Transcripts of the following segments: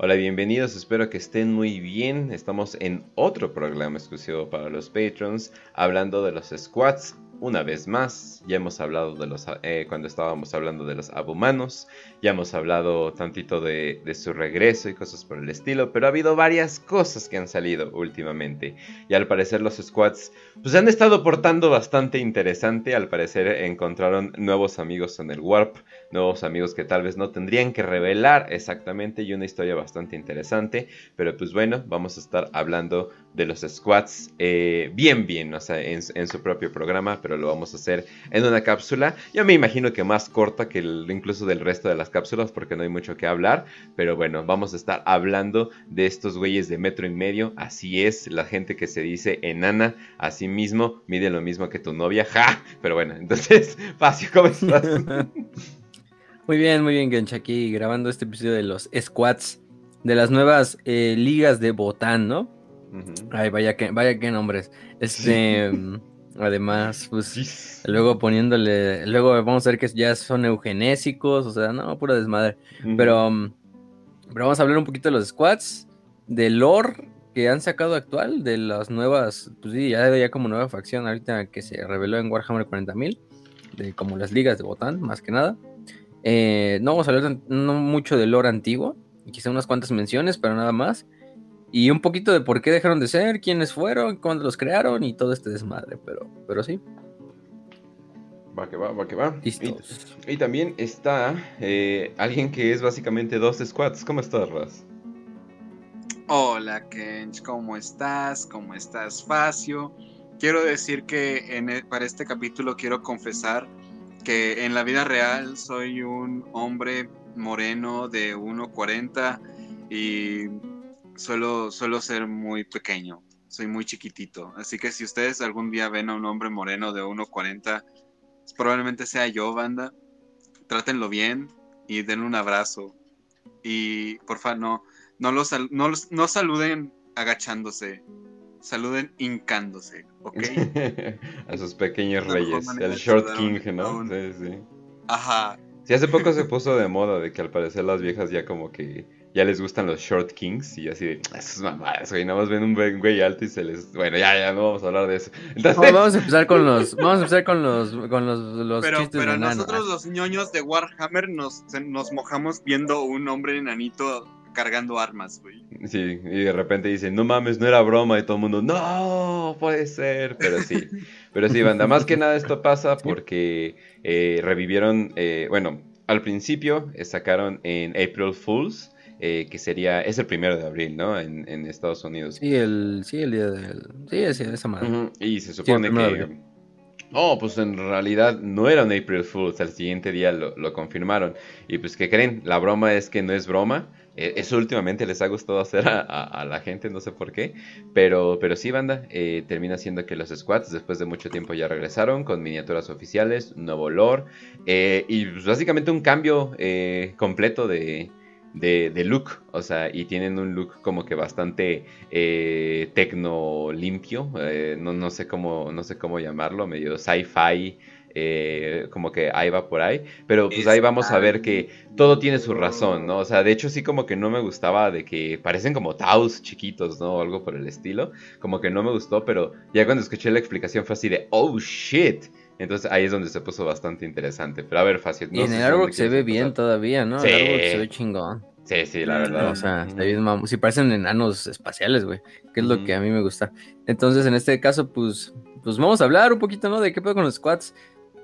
Hola, bienvenidos, espero que estén muy bien. Estamos en otro programa exclusivo para los patrons, hablando de los squats una vez más. Ya hemos hablado de los, eh, cuando estábamos hablando de los abumanos, ya hemos hablado tantito de, de, su regreso y cosas por el estilo, pero ha habido varias cosas que han salido últimamente. Y al parecer los squats pues han estado portando bastante interesante. Al parecer encontraron nuevos amigos en el Warp, nuevos amigos que tal vez no tendrían que revelar exactamente y una historia bastante interesante. Pero pues bueno, vamos a estar hablando de los squats eh, bien bien, o sea, en, su propio programa pero lo vamos a hacer en una cápsula. Yo me imagino que más corta que incluso del resto de las cápsulas porque no hay mucho que hablar. Pero bueno, vamos a estar hablando de estos güeyes de metro y medio. Así es, la gente que se dice enana, así mismo, mide lo mismo que tu novia. ¡Ja! Pero bueno, entonces, Facio, ¿cómo estás? muy bien, muy bien, Gench, aquí grabando este episodio de los squats de las nuevas eh, ligas de botán, ¿no? Uh -huh. Ay, vaya que, vaya que nombres. Este. Además, pues luego poniéndole, luego vamos a ver que ya son eugenésicos, o sea, no, pura desmadre. Uh -huh. pero, um, pero vamos a hablar un poquito de los squats, del lore que han sacado actual, de las nuevas, pues sí, ya, ya como nueva facción ahorita que se reveló en Warhammer 40.000, de como las ligas de Botán, más que nada. Eh, no vamos a hablar no mucho del lore antiguo, quizá unas cuantas menciones, pero nada más. Y un poquito de por qué dejaron de ser, quiénes fueron, cuándo los crearon y todo este desmadre, pero, pero sí. Va que va, va que va. Y, y, también está eh, alguien que es básicamente dos squats. ¿Cómo estás, Raz? Hola, Kench, ¿cómo estás? ¿Cómo estás, Facio? Quiero decir que en el, para este capítulo quiero confesar que en la vida real soy un hombre moreno de 1.40 y suelo, suelo ser muy pequeño, soy muy chiquitito. Así que si ustedes algún día ven a un hombre moreno de 1.40, probablemente sea yo, banda. Trátenlo bien y denle un abrazo. Y porfa, no, no, los, no, no saluden agachándose, saluden hincándose, ¿ok? a sus pequeños reyes, el Short King, ¿no? Sí, sí. Ajá. Sí, hace poco se puso de moda de que al parecer las viejas ya como que ya les gustan los short kings y así de esas mamadas, güey, nada más ven un güey alto y se les bueno, ya ya no vamos a hablar de eso. Entonces... No, vamos a empezar con los vamos a empezar con los con los, los pero, chistes pero de nosotros los ñoños de Warhammer nos nos mojamos viendo un hombre enanito cargando armas, güey. Sí, y de repente dicen, no mames, no era broma, y todo el mundo, no, puede ser, pero sí, pero sí, banda, más que nada esto pasa porque eh, revivieron, eh, bueno, al principio eh, sacaron en April Fools, eh, que sería, es el primero de abril, ¿no? En, en Estados Unidos. Sí, el, sí, el día del, sí, esa, esa madre. Uh -huh. Y se supone sí, que... Oh, pues en realidad no era un April Fool's, al siguiente día lo, lo, confirmaron. Y pues, ¿qué creen? La broma es que no es broma. Eh, eso últimamente les ha gustado hacer a, a, la gente, no sé por qué. Pero, pero sí, banda, eh, termina siendo que los squats después de mucho tiempo ya regresaron con miniaturas oficiales, nuevo lore. Eh, y pues, básicamente un cambio completo de, de, look, o sea, y tienen un look como que bastante tecno limpio, no, no, sé cómo, no sé cómo llamarlo, medio sci-fi, eh, como que ahí va por ahí, pero pues ahí vamos a ver que todo tiene su razón, ¿no? O sea, de hecho sí como que no me gustaba de que parecen como taus chiquitos, ¿no? O algo por el estilo, como que no me gustó, pero ya cuando escuché la explicación fue así de, oh shit, entonces ahí es donde se puso bastante interesante. Pero a ver, fácil. No y en el árbol se ve bien todavía, ¿no? Sí. El árbol se ve chingón. Sí, sí, la verdad. O sea, está bien, mam sí parecen enanos espaciales, güey. Que es lo que a mí me gusta. Entonces, en este caso, pues, pues vamos a hablar un poquito, ¿no? De qué pedo con los squats.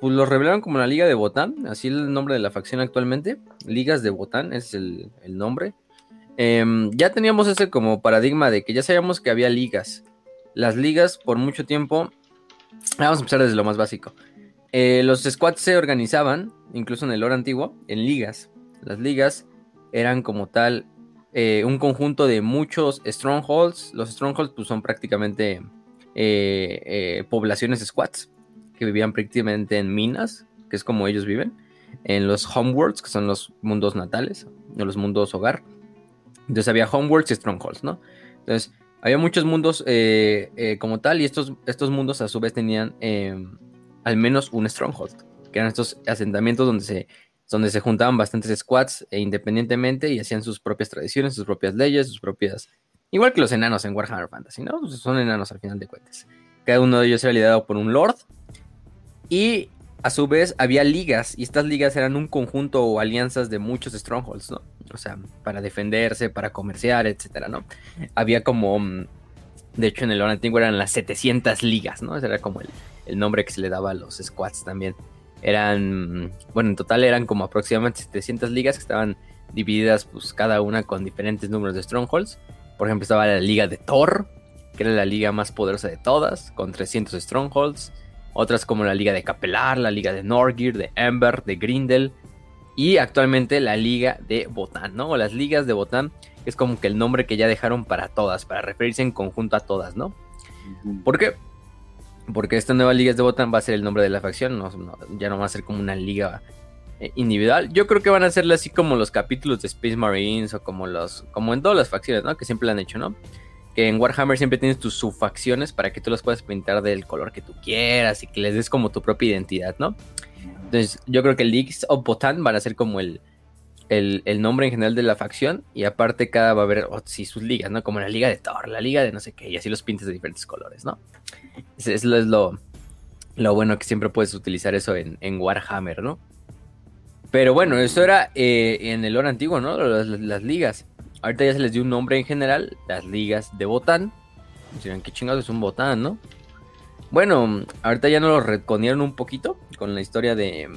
Pues los revelaron como la Liga de Botán, así el nombre de la facción actualmente. Ligas de Botán es el, nombre. Eh, ya teníamos ese como paradigma de que ya sabíamos que había ligas. Las ligas, por mucho tiempo, Vamos a empezar desde lo más básico. Eh, los squads se organizaban, incluso en el lore antiguo, en ligas. Las ligas eran como tal eh, un conjunto de muchos strongholds. Los strongholds pues, son prácticamente eh, poblaciones squads que vivían prácticamente en minas, que es como ellos viven. En los homeworlds, que son los mundos natales, o los mundos hogar. Entonces había homeworlds y strongholds, ¿no? Entonces había muchos mundos eh, eh, como tal y estos, estos mundos a su vez tenían eh, al menos un stronghold, que eran estos asentamientos donde se donde se juntaban bastantes squads e independientemente y hacían sus propias tradiciones, sus propias leyes, sus propias... Igual que los enanos en Warhammer Fantasy, ¿no? Son enanos al final de cuentas. Cada uno de ellos era liderado por un lord. Y a su vez había ligas. Y estas ligas eran un conjunto o alianzas de muchos strongholds, ¿no? O sea, para defenderse, para comerciar, etcétera, ¿no? Había como... Mm, de hecho, en el antiguo eran las 700 ligas, ¿no? Ese era como el, el nombre que se le daba a los squads también. Eran, bueno, en total eran como aproximadamente 700 ligas que estaban divididas pues cada una con diferentes números de strongholds. Por ejemplo, estaba la liga de Thor, que era la liga más poderosa de todas, con 300 strongholds. Otras como la liga de Capelar, la liga de Norgir, de Ember, de Grindel. Y actualmente la liga de Botán, ¿no? O las ligas de Botán es como que el nombre que ya dejaron para todas, para referirse en conjunto a todas, ¿no? ¿Por qué? Porque esta nueva liga de Botán va a ser el nombre de la facción, ya no va a ser como una liga eh, individual. Yo creo que van a ser así como los capítulos de Space Marines o como los como en todas las facciones, ¿no? Que siempre lo han hecho, ¿no? Que en Warhammer siempre tienes tus subfacciones para que tú las puedas pintar del color que tú quieras y que les des como tu propia identidad, ¿no? Entonces, yo creo que Leagues of Botan van a ser como el, el, nombre en general de la facción y aparte cada va a haber, oh, sus ligas, ¿no? Como la liga de Thor, la liga de no sé qué, y así los pintes de diferentes colores, ¿no? Eso es lo, lo bueno que siempre puedes utilizar eso en, Warhammer, ¿no? Pero bueno, eso era eh, en el oro antiguo, ¿no? Las, ligas. Ahorita ya se les dio un nombre en general, las ligas de Botán. Dirán, ¿qué chingados es un Botán, no? Bueno, ahorita ya nos lo reconieron un poquito con la historia de.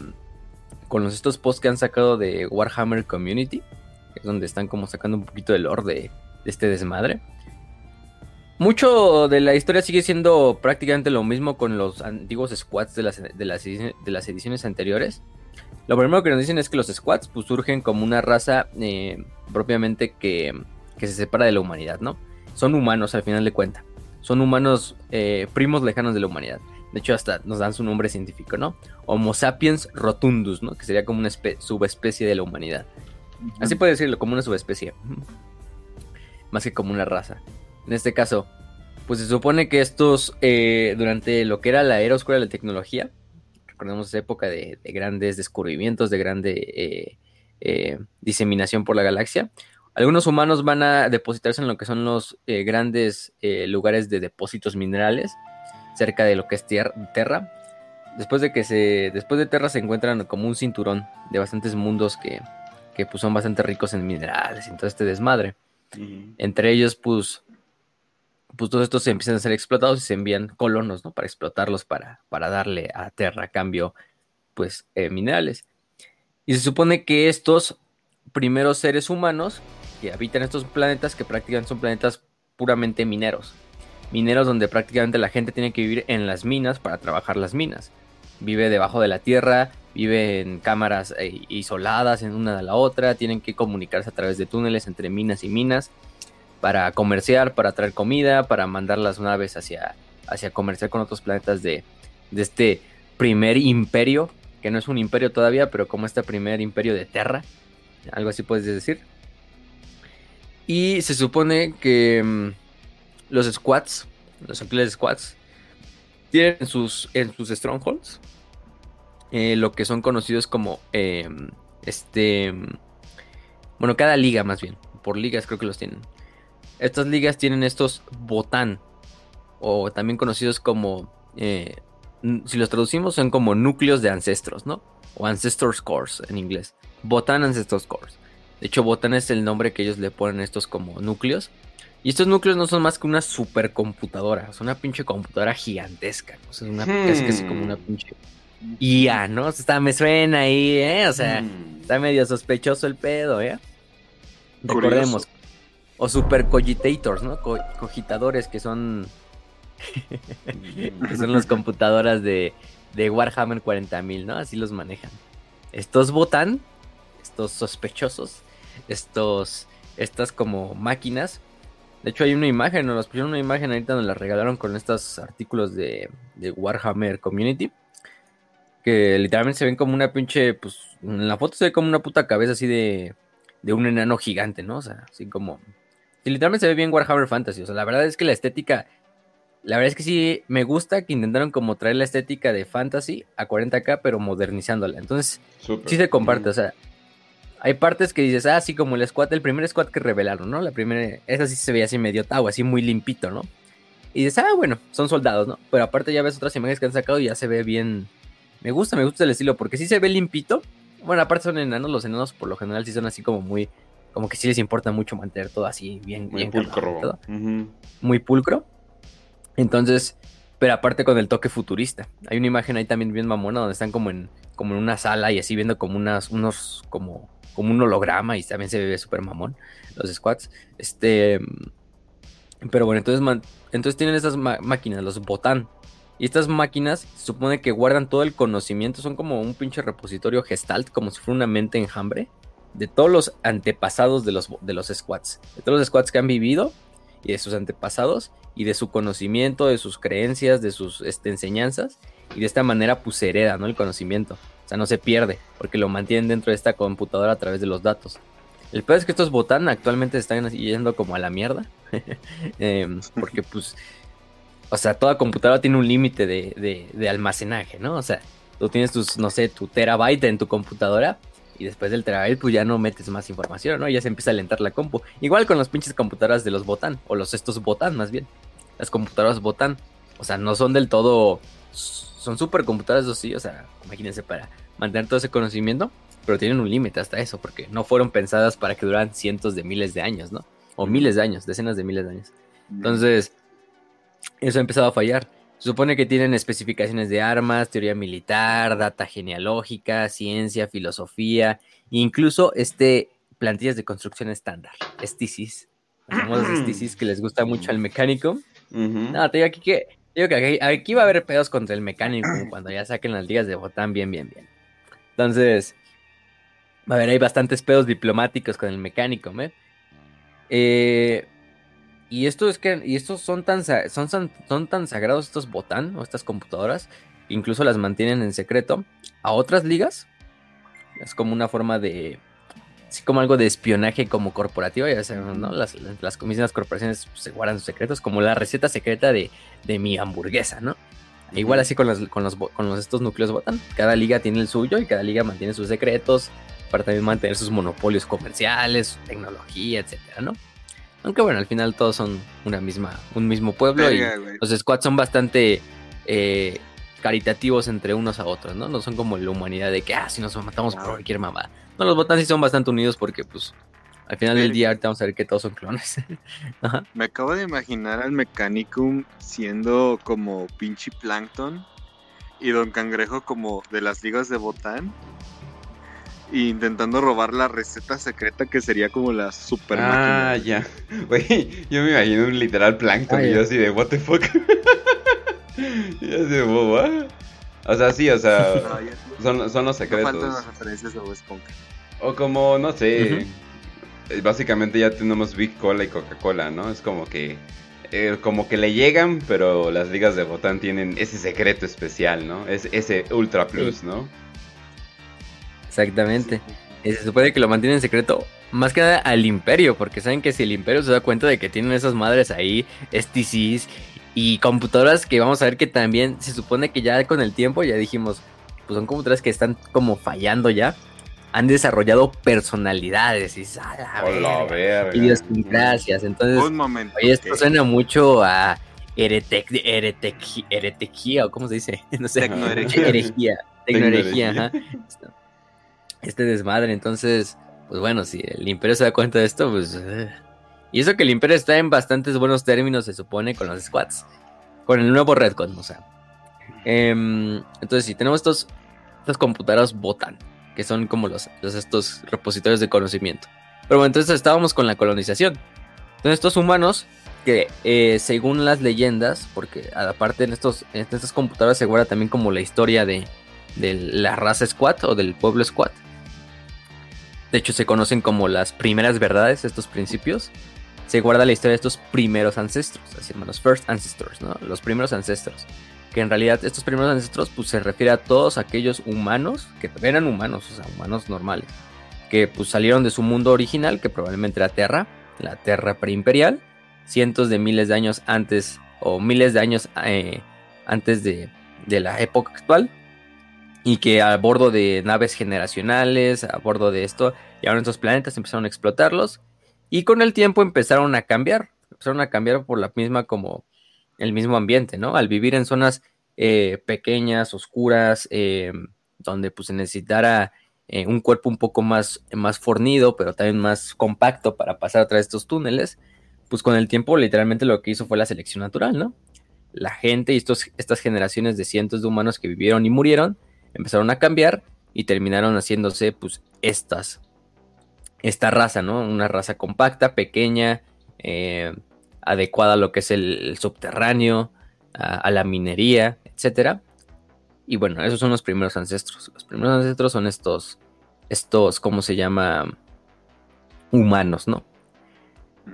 Con los, estos posts que han sacado de Warhammer Community, es donde están como sacando un poquito del lore de este desmadre. Mucho de la historia sigue siendo prácticamente lo mismo con los antiguos squads de las, de las, ediciones anteriores. Lo primero que nos dicen es que los squads pues, surgen como una raza eh, propiamente que, se separa de la humanidad, ¿no? Son humanos al final de cuentas. Son humanos eh, primos lejanos de la humanidad. De hecho, hasta nos dan su nombre científico, ¿no? Homo sapiens rotundus, ¿no? Que sería como una subespecie de la humanidad. Así puede decirlo, como una subespecie. Más que como una raza. En este caso, pues se supone que estos, eh, durante lo que era la era oscura de la tecnología, recordemos esa época de, grandes descubrimientos, de grande eh, eh, diseminación por la galaxia, algunos humanos van a depositarse en lo que son los grandes lugares de depósitos minerales cerca de lo que es Terra. Después de que se, después de Terra se encuentran como un cinturón de bastantes mundos que, que pues, son bastante ricos en minerales y todo este desmadre. Entre ellos, pues pues todos estos empiezan a ser explotados y se envían colonos, ¿no? Para explotarlos, para, para darle a Terra a cambio, pues, eh, minerales. Y se supone que estos primeros seres humanos que habitan estos planetas, que prácticamente son planetas puramente mineros. Mineros donde prácticamente la gente tiene que vivir en las minas para trabajar las minas. Vive debajo de la tierra, vive en cámaras eh, isoladas en una de la otra, tienen que comunicarse a través de túneles entre minas y minas para comerciar, para traer comida, para mandar las naves hacia, hacia comerciar con otros planetas de, de este primer imperio, que no es un imperio todavía, pero como este primer imperio de Terra, algo así puedes decir. Y se supone que mm, los squads, los actuales squads, tienen en sus, en sus strongholds eh, lo que son conocidos como em, este, mm, bueno, cada liga más bien, por ligas creo que los tienen. Estas ligas tienen estos botán, o también conocidos como, eh, si los traducimos, son como núcleos de ancestros, ¿no? O Ancestors Cores en inglés. Botán Ancestors Cores. De hecho, Botán es el nombre que ellos le ponen a estos como núcleos. Y estos núcleos no son más que una supercomputadora. Es una pinche computadora gigantesca. O sea, una, es casi como una pinche IA, ¿no? O sea, me suena ahí, ¿eh? O sea, hmm. está medio sospechoso el pedo, ¿eh? Recordemos, o super cogitators, ¿no? cogitadores que son. que son las computadoras de, de Warhammer 40.000, ¿no? Así los manejan. Estos botan, estos sospechosos, estos. Estas como máquinas. De hecho, hay una imagen, nos pusieron una imagen ahorita, nos la regalaron con estos artículos de, de Warhammer Community. Que literalmente se ven como una pinche. Pues en la foto se ve como una puta cabeza así de. De un enano gigante, ¿no? O sea, así como literalmente se ve bien Warhammer Fantasy. O sea, la verdad es que la estética la verdad es que sí me gusta que intentaron como traer la estética de fantasy a 40k, pero modernizándola. Entonces, sí se comparte, o sea, hay partes que dices, ah, sí, como el squad, el primer squad que revelaron, ¿no? La primera, esa sí se veía así medio tau, así muy limpito, ¿no? Y dices, ah, bueno, son soldados, ¿no? Pero aparte ya ves otras imágenes que han sacado y ya se ve bien. Me gusta, me gusta el estilo, porque sí se ve limpito. Bueno, aparte son enanos, los enanos por lo general sí son así como muy. Como que sí les importa mucho mantener todo así bien. Muy pulcro. Muy pulcro. Entonces, pero aparte con el toque futurista. Hay una imagen ahí también bien mamona donde están como en, como en una sala y así viendo como unas, unos, como, como un holograma y también se ve súper mamón los squats. Este, pero bueno, entonces, entonces tienen estas máquinas, los botán. Y estas máquinas se supone que guardan todo el conocimiento, son como un pinche repositorio gestalt, como si fuera una mente enjambre, de todos los antepasados de los, de los squats, de todos los squats que han vivido y de sus antepasados y de su conocimiento, de sus creencias, de sus este, enseñanzas y de esta manera pues hereda, ¿no? El conocimiento. O sea, no se pierde porque lo mantienen dentro de esta computadora a través de los datos. El peor es que estos botan actualmente están yendo como a la mierda. Em, porque pues, o sea, toda computadora tiene un límite de, de, almacenaje, ¿no? O sea, tú tienes tus, no sé, tu terabyte en tu computadora y después del terabyte pues ya no metes más información, ¿no? Ya se empieza a alentar la compu. Igual con las pinches computadoras de los botan, o los estos botan más bien las computadoras botan. O sea, no son del todo. Son supercomputadoras, eso sí. O sea, imagínense para mantener todo ese conocimiento. Pero tienen un límite hasta eso, porque no fueron pensadas para que duran cientos de miles de años, ¿no? O miles de años, decenas de miles de años. Entonces, eso ha empezado a fallar. Se supone que tienen especificaciones de armas, teoría militar, data genealógica, ciencia, filosofía, incluso este plantillas de construcción estándar, STCs, las famosas STCs que les gusta mucho al mecánico. No, te digo aquí que, digo que aquí, va a haber pedos contra el mecánico cuando ya saquen las ligas de botán bien, bien, bien. Entonces, va a haber ahí bastantes pedos diplomáticos con el mecánico, ¿me? Eh, y esto es que, y estos son tan, son, son tan sagrados estos botán o estas computadoras, incluso las mantienen en secreto a otras ligas. Es como una forma de, así como algo de espionaje como corporativo, ya saben, ¿no? Las, las, las corporaciones se guardan sus secretos, como la receta secreta de, mi hamburguesa, ¿no? Igual así con los, con los, con los estos núcleos botan. Cada liga tiene el suyo y cada liga mantiene sus secretos para también mantener sus monopolios comerciales, su tecnología, etcétera, ¿no? Aunque bueno, al final todos son una misma, un mismo pueblo y los squads son bastante eh, caritativos entre unos a otros, ¿no? No son como la humanidad de que, ah, si nos matamos por cualquier mamá. No, los botan sí son bastante unidos porque, pues, al final del día ahorita vamos a ver que todos son clones. Me acabo de imaginar al Mechanicum siendo como pinche Plankton y Don Cangrejo como de las ligas de Botán. Intentando robar la receta secreta que sería como la super Ah, ya. Güey, yo me imagino un literal Plankton y yo así de, what the fuck. y así de, what? O sea, sí, o sea, son, son, los secretos. No las referencias de O como, no sé, eh, básicamente ya tenemos Big Cola y Coca-Cola, ¿no? Es como que, eh, como que le llegan, pero las ligas de Botán tienen ese secreto especial, ¿no? Es ese Ultra Plus, ¿no? Exactamente. se supone que lo mantienen en secreto más que nada al imperio, porque saben que si el imperio se da cuenta de que tienen esas madres ahí, STCs y computadoras que vamos a ver que también se supone que ya con el tiempo, ya dijimos, pues son computadoras que están como fallando ya. Han desarrollado personalidades y a idiosincrasias. Entonces, Oye, esto suena mucho a heretec, heretec, o cómo se dice, no sé, tecnoherejía, tecnoherejía, Este desmadre, entonces, pues bueno, si el imperio se da cuenta de esto, pues eh, y eso que el Imperio está en bastantes buenos términos, se supone, con los squads. Con el nuevo Redcon, o sea. Em, entonces, si tenemos estos, estos computadoras botan, que son como los, estos repositorios de conocimiento. Pero bueno, entonces estábamos con la colonización. Entonces, estos humanos, que eh, según las leyendas, porque aparte en, estos, en estas computadoras se guarda también como la historia de, de la raza squad o del pueblo squad. De hecho, se conocen como las primeras verdades, estos principios se guarda la historia de estos primeros ancestros, así hermanos, first ancestors, ¿no? Los primeros ancestros. Que en realidad estos primeros ancestros pues se refiere a todos aquellos humanos que eran humanos, o sea, humanos normales, que pues salieron de su mundo original, que probablemente era Terra, la Terra preimperial, cientos de miles de años antes o miles de años eh, antes de, de la época actual y que a bordo de naves generacionales, a bordo de esto, llegaron estos planetas, empezaron a explotarlos y con el tiempo empezaron a cambiar, empezaron a cambiar por la misma como el mismo ambiente, ¿no? Al vivir en zonas eh, pequeñas, oscuras, eh, donde pues se necesitara eh, un cuerpo un poco más, más fornido, pero también más compacto para pasar a través de estos túneles, pues con el tiempo literalmente lo que hizo fue la selección natural, ¿no? La gente y estos, estas generaciones de cientos de humanos que vivieron y murieron empezaron a cambiar y terminaron haciéndose pues estas, esta raza, ¿no? Una raza compacta, pequeña, adecuada a lo que es el, subterráneo, a, la minería, etc. Y bueno, esos son los primeros ancestros. Los primeros ancestros son estos, estos, ¿cómo se llama? Humanos, ¿no?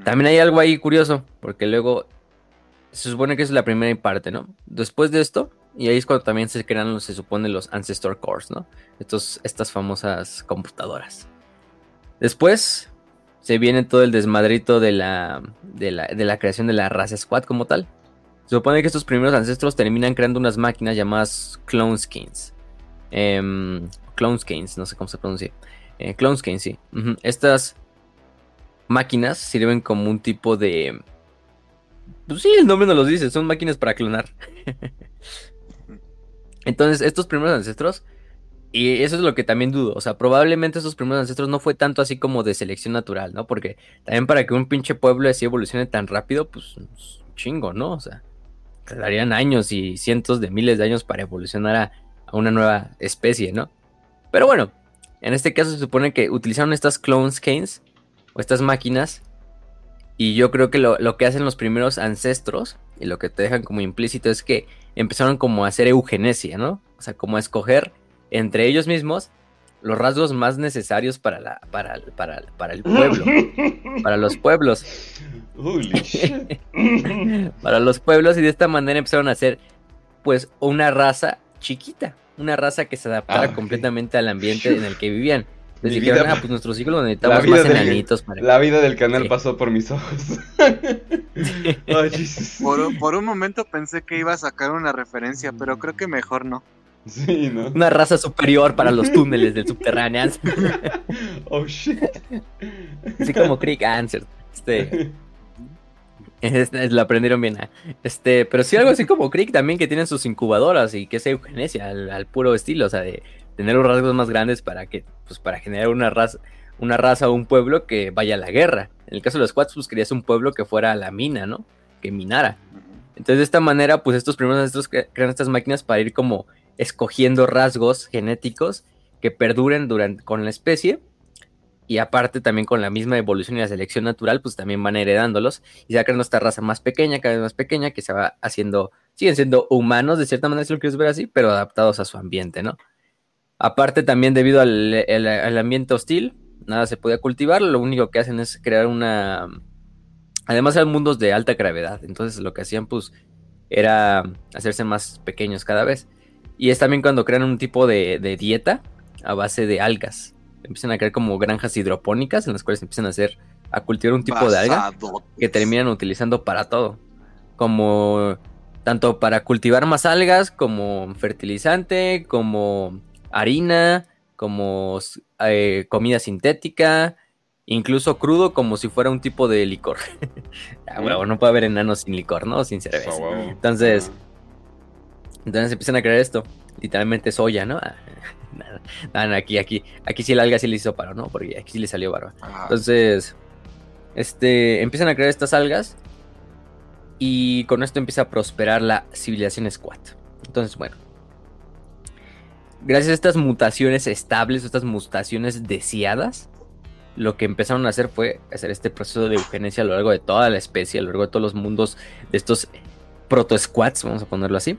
También hay algo ahí curioso, porque luego se supone que es la primera parte, ¿no? Después de esto, y ahí es cuando también se crean, se supone, los Ancestor Cores, ¿no? Estos, estas famosas computadoras. Después se viene todo el desmadrito de la, de la, creación de la raza Squad como tal. Se supone que estos primeros ancestros terminan creando unas máquinas llamadas Clone Skins. Em, clone Skins, no sé cómo se pronuncia. Eh, clone Skins, sí. Estas máquinas sirven como un tipo de... Pues sí, el nombre nos lo dice, son máquinas para clonar. Entonces, estos primeros ancestros y eso es lo que también dudo. O sea, probablemente esos primeros ancestros no fue tanto así como de selección natural, ¿no? Porque también para que un pinche pueblo así evolucione tan rápido, pues un chingo, ¿no? O sea, tardarían años y cientos de miles de años para evolucionar a, una nueva especie, ¿no? Pero bueno, en este caso se supone que utilizaron estas clone skins o estas máquinas. Y yo creo que lo, lo que hacen los primeros ancestros y lo que te dejan como implícito es que empezaron como a hacer eugenesia, ¿no? O sea, como a escoger entre ellos mismos los rasgos más necesarios para, la, para, para, el pueblo, para los pueblos. para los pueblos y de esta manera empezaron a hacer pues una raza chiquita, una raza que se adaptara ah, completamente al ambiente en el que vivían. Les dijeron, ah, pues nuestros hijos necesitamos más enanitos para La vida del canal pasó por mis ojos. por, por un momento pensé que iba a sacar una referencia, pero creo que mejor no. Sí, ¿no? Una raza superior para los túneles del subterráneo. oh shit. Así como Crick Answer. Este. lo aprendieron bien. ¿eh? Este, pero sí algo así como Crick también que tienen sus incubadoras y que es eugenesia al, puro estilo, o sea, de tener los rasgos más grandes para que, pues para generar una raza, una raza o un pueblo que vaya a la guerra. En el caso de los Squats, pues querías un pueblo que fuera a la mina, ¿no? Que minara. Entonces de esta manera, pues estos primeros ancestros crean estas máquinas para ir como escogiendo rasgos genéticos que perduren durante, con la especie y aparte también con la misma evolución y la selección natural, pues también van heredándolos y sacan esta raza más pequeña, cada vez más pequeña, que se va haciendo, siguen siendo humanos de cierta manera, si lo quieres ver así, pero adaptados a su ambiente, ¿no? Aparte también debido al, ambiente hostil, nada se podía cultivar, lo único que hacen es crear una... Además eran mundos de alta gravedad, entonces lo que hacían pues era hacerse más pequeños cada vez. Y es también cuando crean un tipo de, dieta a base de algas. Empiezan a crear como granjas hidropónicas en las cuales empiezan a hacer, a cultivar un tipo de alga que terminan utilizando para todo. Como tanto para cultivar más algas, como fertilizante, como harina, como eh, comida sintética, incluso crudo como si fuera un tipo de licor. ah, bueno, no puede haber enanos sin licor, ¿no? Sin cerveza. Entonces, entonces empiezan a crear esto. Literalmente soya, ¿no? Ah, nada, aquí, aquí, aquí sí el alga sí le hizo paro, ¿no? Porque aquí sí le salió barba. Entonces, este, empiezan a crear estas algas. Y con esto empieza a prosperar la civilización Squat. Entonces, bueno. Gracias a estas mutaciones estables, estas mutaciones deseadas, lo que empezaron a hacer fue hacer este proceso de eugenesia a lo largo de toda la especie, a lo largo de todos los mundos de estos proto-squats, vamos a ponerlo así.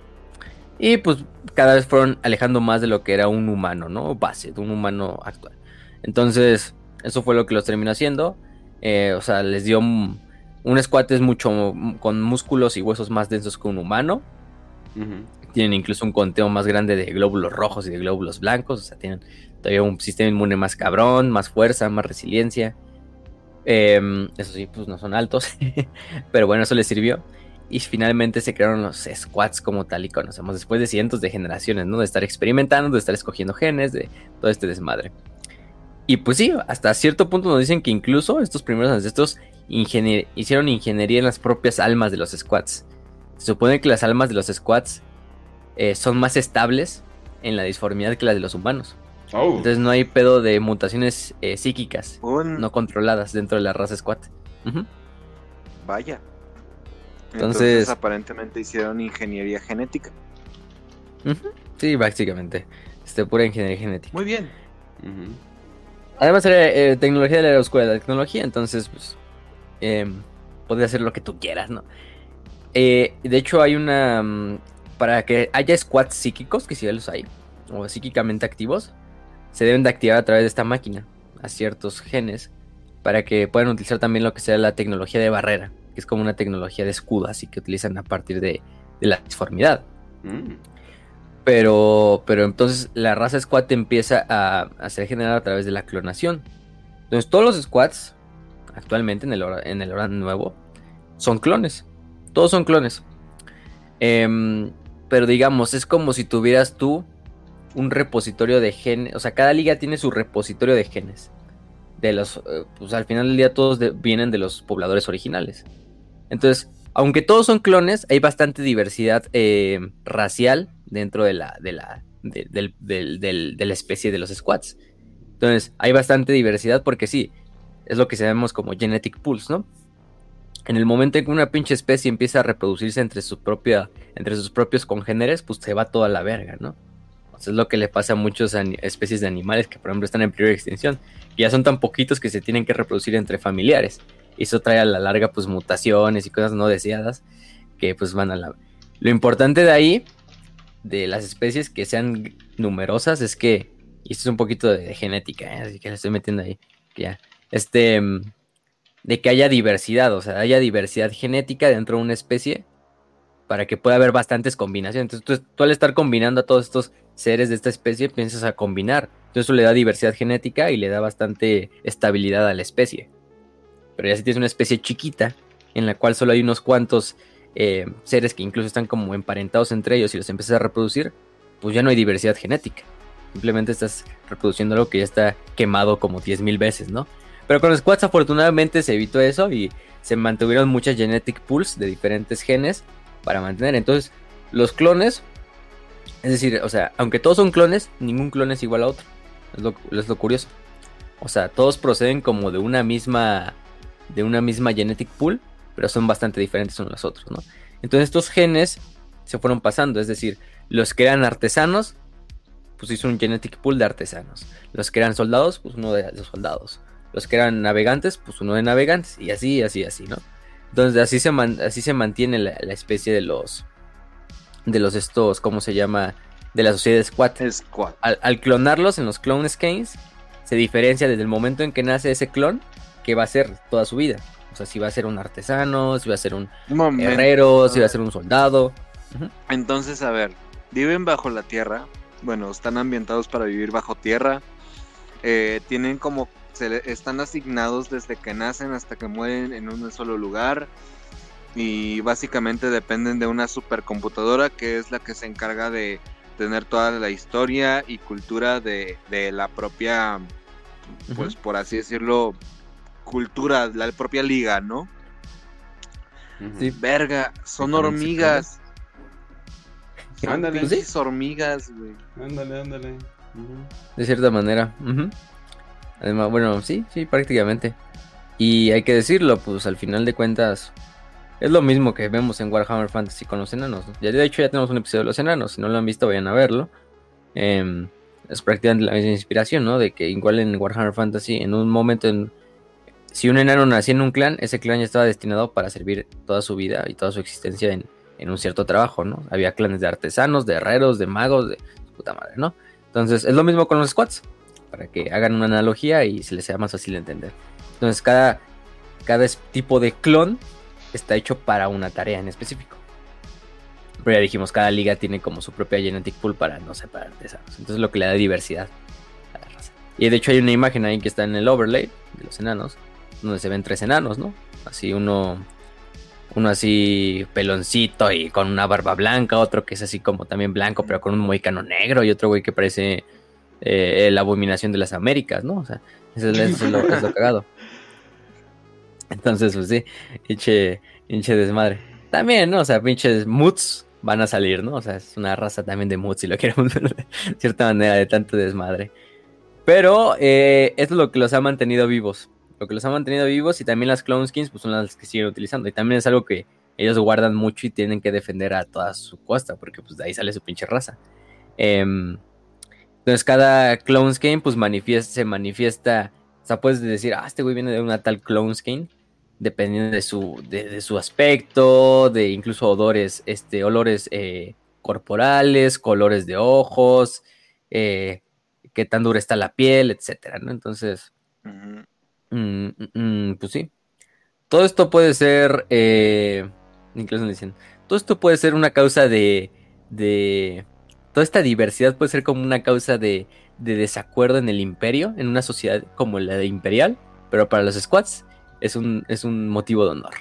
Y pues cada vez fueron alejando más de lo que era un humano, ¿no? Base, de un humano actual. Entonces, eso fue lo que los terminó haciendo. Eh, o sea, les dio un, un es mucho con músculos y huesos más densos que un humano. Tienen incluso un conteo más grande de glóbulos rojos y de glóbulos blancos. O sea, tienen todavía un sistema inmune más cabrón, más fuerza, más resiliencia. Em, eso sí, pues no son altos. pero bueno, eso les sirvió. y finalmente se crearon los squats como tal y conocemos después de cientos de generaciones, ¿no? De estar experimentando, de estar escogiendo genes, de todo este desmadre. Y pues sí, hasta cierto punto nos dicen que incluso estos primeros ancestros hicieron ingeniería en las propias almas de los squats. Se supone que las almas de los squats eh, son más estables en la disformidad que las de los humanos. Oh. Entonces no hay pedo de mutaciones eh, psíquicas no controladas dentro de la raza squat. Vaya. Entonces, aparentemente hicieron ingeniería genética. Sí, básicamente. Este, pura ingeniería genética. Muy bien. Además era eh, tecnología de la escuela de tecnología, entonces pues eh, hacer lo que tú quieras, ¿no? Eh, de hecho hay una... Para que haya squats psíquicos, que si ya los hay, o psíquicamente activos, se deben de activar a través de esta máquina, a ciertos genes, para que puedan utilizar también lo que sea la tecnología de barrera, que es como una tecnología de escudo, así que utilizan a partir de, la disformidad. Mm. Pero, pero entonces la raza squat empieza a, ser generada a través de la clonación. Entonces todos los squats, actualmente en el, en el nuevo, son clones. Todos son clones. Em, pero digamos, es como si tuvieras tú un repositorio de genes. O sea, cada liga tiene su repositorio de genes. De los, eh, pues al final del día todos vienen de los pobladores originales. Entonces, aunque todos son clones, hay bastante diversidad eh, racial dentro de la, de la, de, la especie de los squats. Entonces, hay bastante diversidad porque sí, es lo que sabemos como genetic pools, ¿no? En el momento en que una pinche especie empieza a reproducirse entre, su propia, entre sus propios congéneres, pues se va toda la verga, ¿no? es lo que le pasa a muchas especies de animales que, por ejemplo, están en peligro de extinción. Y ya son tan poquitos que se tienen que reproducir entre familiares. Y eso trae a la larga, pues, mutaciones y cosas no deseadas que, pues, van a la... Lo importante de ahí, de las especies que sean numerosas, es que... Y esto es un poquito de, genética, ¿eh? así que le estoy metiendo ahí. Ya. Este... De que haya diversidad, o sea, haya diversidad genética dentro de una especie para que pueda haber bastantes combinaciones. Entonces, tú, al estar combinando a todos estos seres de esta especie, piensas a combinar. Entonces, eso le da diversidad genética y le da bastante estabilidad a la especie. Pero ya si tienes una especie chiquita, en la cual solo hay unos cuantos eh, seres que incluso están como emparentados entre ellos y los empiezas a reproducir, pues ya no hay diversidad genética. Simplemente estás reproduciendo algo que ya está quemado como 10.000 veces, ¿no? Pero con los afortunadamente se evitó eso y se mantuvieron muchas genetic pools de diferentes genes para mantener. Entonces, los clones, es decir, o sea, aunque todos son clones, ningún clon es igual a otro. Es lo, es lo curioso. O sea, todos proceden como de una misma, de una misma genetic pool, pero son bastante diferentes unos a los otros, ¿no? Entonces estos genes se fueron pasando, es decir, los que eran artesanos, pues hizo un genetic pool de artesanos. Los que eran soldados, pues uno de los soldados. Los que eran navegantes, pues uno de navegantes. Y así, así, así, ¿no? Entonces así se, así se mantiene la, especie de los... De los estos, ¿cómo se llama? De la sociedad Squat. Squat. Al, clonarlos en los clone skeins, se diferencia desde el momento en que nace ese clon, que va a ser toda su vida. O sea, si va a ser un artesano, si va a ser un herrero, si va a ser un soldado. Entonces, a ver, viven bajo la tierra. Bueno, están ambientados para vivir bajo tierra. Eh, tienen como se están asignados desde que nacen hasta que mueren en un solo lugar y básicamente dependen de una supercomputadora que es la que se encarga de tener toda la historia y cultura de, la propia, pues por así decirlo, cultura, la propia liga, ¿no? Sí. Verga, son hormigas. ándale. ¿Sí? hormigas, güey. Ándale, ándale. De cierta manera. Además, bueno, sí, sí, prácticamente. Y hay que decirlo, pues al final de cuentas es lo mismo que vemos en Warhammer Fantasy con los enanos. Ya de hecho ya tenemos un episodio de los enanos, si no lo han visto vayan a verlo. Em, es prácticamente la misma inspiración, ¿no? De que igual en Warhammer Fantasy en un momento en... Si un enano nacía en un clan, ese clan ya estaba destinado para servir toda su vida y toda su existencia en, en un cierto trabajo, ¿no? Había clanes de artesanos, de herreros, de magos, de puta madre, ¿no? Entonces es lo mismo con los squads para que hagan una analogía y se les sea más fácil de entender. Entonces cada, cada tipo de clon está hecho para una tarea en específico. Pero ya dijimos, cada liga tiene como su propia genetic pool para no separar artesanos. Entonces lo que le da diversidad a la raza. Y de hecho hay una imagen ahí que está en el overlay de los enanos, donde se ven tres enanos, ¿no? Así uno, Uno así peloncito y con una barba blanca, otro que es así como también blanco, pero con un moicano negro, y otro güey que parece eh, la abominación de las Américas, ¿no? O sea, eso es, lo, es lo cagado. Entonces, pues sí, hinche desmadre. También, ¿no? O sea, pinches muts van a salir, ¿no? O sea, es una raza también de muts, si lo queremos ver de cierta manera, de tanto desmadre. Pero eh, esto es lo que los ha mantenido vivos. Lo que los ha mantenido vivos y también las clone skins, pues son las que siguen utilizando. Y también es algo que ellos guardan mucho y tienen que defender a toda su costa, porque pues de ahí sale su pinche raza. Em, entonces cada clone skin pues manifiesta, se manifiesta, o sea, puedes decir, ah, este güey viene de una tal clone skin, dependiendo de su, de, su aspecto, de incluso odores, este, olores eh, corporales, colores de ojos, eh, qué tan dura está la piel, etcétera, ¿no? Entonces, mm, mm, mm, pues sí. Todo esto puede ser, eh, incluso me dicen, todo esto puede ser una causa de, de, toda esta diversidad puede ser como una causa de, de desacuerdo en el imperio, en una sociedad como la imperial, pero para los squads es un, es un motivo de honor.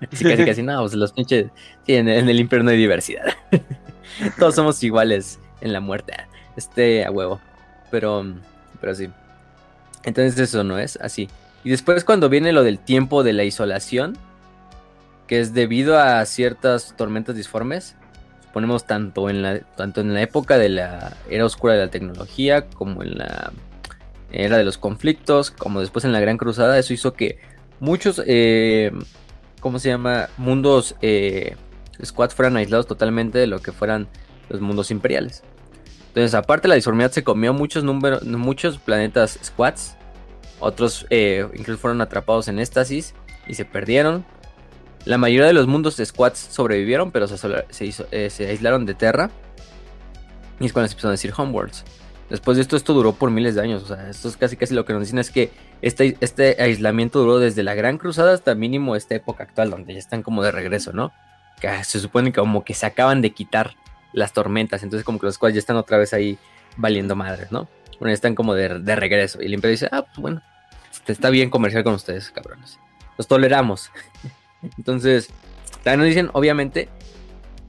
Así casi casi, no, pues los pinches, sí, en, el imperio no hay diversidad. Todos somos iguales en la muerte. Este, a huevo. Pero, pero sí. Entonces eso no es así. Y después cuando viene lo del tiempo de la isolación, que es debido a ciertas tormentas disformes, ponemos tanto en la, tanto en la época de la era oscura de la tecnología, como en la era de los conflictos, como después en la Gran Cruzada, eso hizo que muchos, eh, ¿cómo se llama? Mundos eh, fueran aislados totalmente de lo que fueran los mundos imperiales. Entonces, aparte la disformidad se comió muchos números, muchos planetas squads. Otros eh, incluso fueron atrapados en éxtasis y se perdieron. La mayoría de los mundos squads sobrevivieron, pero se, eh, se, aislaron de Terra. Y es cuando se empezaron a decir homeworlds. Después de esto, esto duró por miles de años. O sea, esto es casi casi lo que nos dicen es que este, este aislamiento duró desde la Gran Cruzada hasta mínimo esta época actual, donde ya están como de regreso, ¿no? Que se supone que como que se acaban de quitar las tormentas. Entonces, como que los cuales ya están otra vez ahí valiendo madres, ¿no? Bueno, están como de, regreso. Y el imperio dice, ah, pues bueno, está bien comercial con ustedes, cabrones. Los toleramos. Entonces, también nos dicen, obviamente,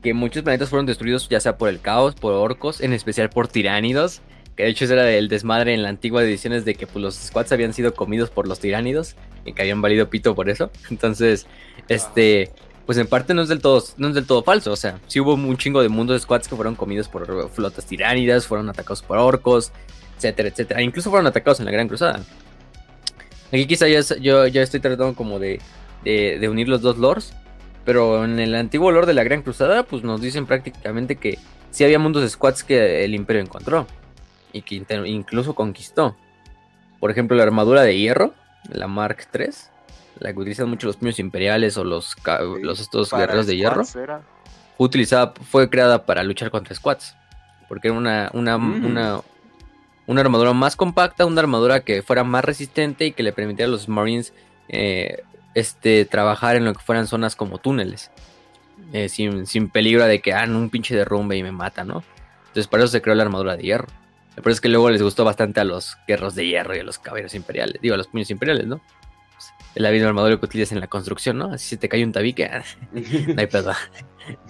que muchos planetas fueron destruidos, ya sea por el caos, por orcos, en especial por tiránidos. Que de hecho era el desmadre en la antigua ediciones de que pues, los squads habían sido comidos por los tiránidos y que habían valido pito por eso. Entonces, este pues en parte no es del todo, no es del todo falso. O sea, sí hubo un chingo de mundos de squads que fueron comidos por flotas tiránidas, fueron atacados por orcos, etcétera, etcétera. Incluso fueron atacados en la Gran Cruzada. Aquí quizá yo ya estoy tratando como de, de, unir los dos lores. Pero en el antiguo lore de la Gran Cruzada, pues nos dicen prácticamente que sí había mundos de squads que el Imperio encontró. Y que incluso conquistó. Por ejemplo, la armadura de hierro, la Mark III la que utilizan mucho los puños imperiales o los, los estos guerreros de hierro, fue utilizada, fue creada para luchar contra squads. Porque era una, una, mm. una, una, armadura más compacta, una armadura que fuera más resistente y que le permitiera a los Marines eh, este, trabajar en lo que fueran zonas como túneles. Eh, sin, sin, peligro de que, hagan un pinche derrumbe y me mata, ¿no? Entonces, para eso se creó la armadura de hierro. Por eso es que luego les gustó bastante a los guerros de hierro y a los caballeros imperiales. Digo, a los puños imperiales, ¿no? la misma armadura que utilizas en la construcción, ¿no? Así se te cae un tabique, no hay pedo.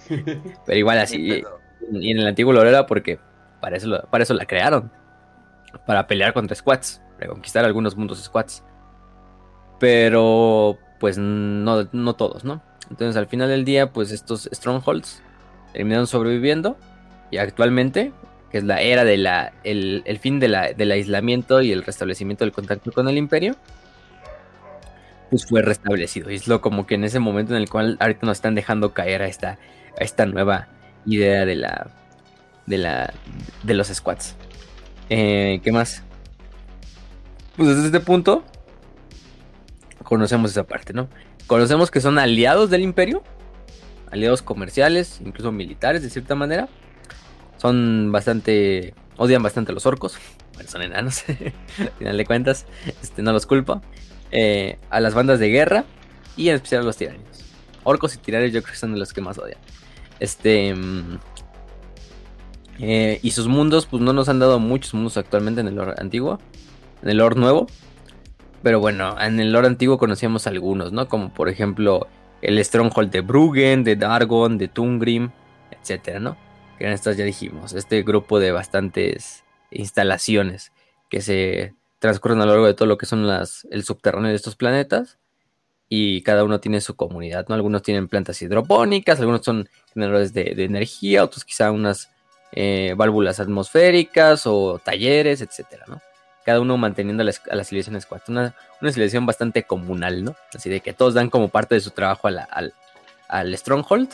Pero igual así. Y, en el antiguo lo era porque para eso, para eso la crearon. Para pelear contra squads. Reconquistar algunos mundos squads. Pero pues no, no todos, ¿no? Entonces al final del día, pues estos strongholds terminaron sobreviviendo. Y actualmente, que es la era de la. el, el fin de la, del aislamiento y el restablecimiento del contacto con el imperio pues fue restablecido. Y es lo como que en ese momento en el cual ahorita nos están dejando caer a esta, a esta nueva idea de la. de la. de los squads. Eh, ¿Qué más? Pues desde este punto. Conocemos esa parte, ¿no? Conocemos que son aliados del imperio. Aliados comerciales, incluso militares de cierta manera. Son bastante. odian bastante a los orcos. Bueno, son enanos. Al final de cuentas. Este, no los culpo. Eh, a las bandas de guerra y en especial a los tiranios. Orcos y tiranios yo creo que son de los que más odian. Este... Mm, eh, y sus mundos, pues no nos han dado muchos mundos actualmente en el lore antiguo. En el lore nuevo. Pero bueno, en el lore antiguo conocíamos algunos, ¿no? Como por ejemplo el Stronghold de Bruggen, de Dargon, de Tungrim, etcétera, ¿no? Que en estas ya dijimos, este grupo de bastantes instalaciones que se transcurren a lo largo de todo lo que son las, el subterráneo de estos planetas y cada uno tiene su comunidad, ¿no? Algunos tienen plantas hidropónicas, algunos son generadores de, energía, otros quizá unas eh, válvulas atmosféricas o talleres, etcétera, ¿no? Cada uno manteniendo a la, a civilización Squad. Una, una civilización bastante comunal, ¿no? Así de que todos dan como parte de su trabajo al, al Stronghold,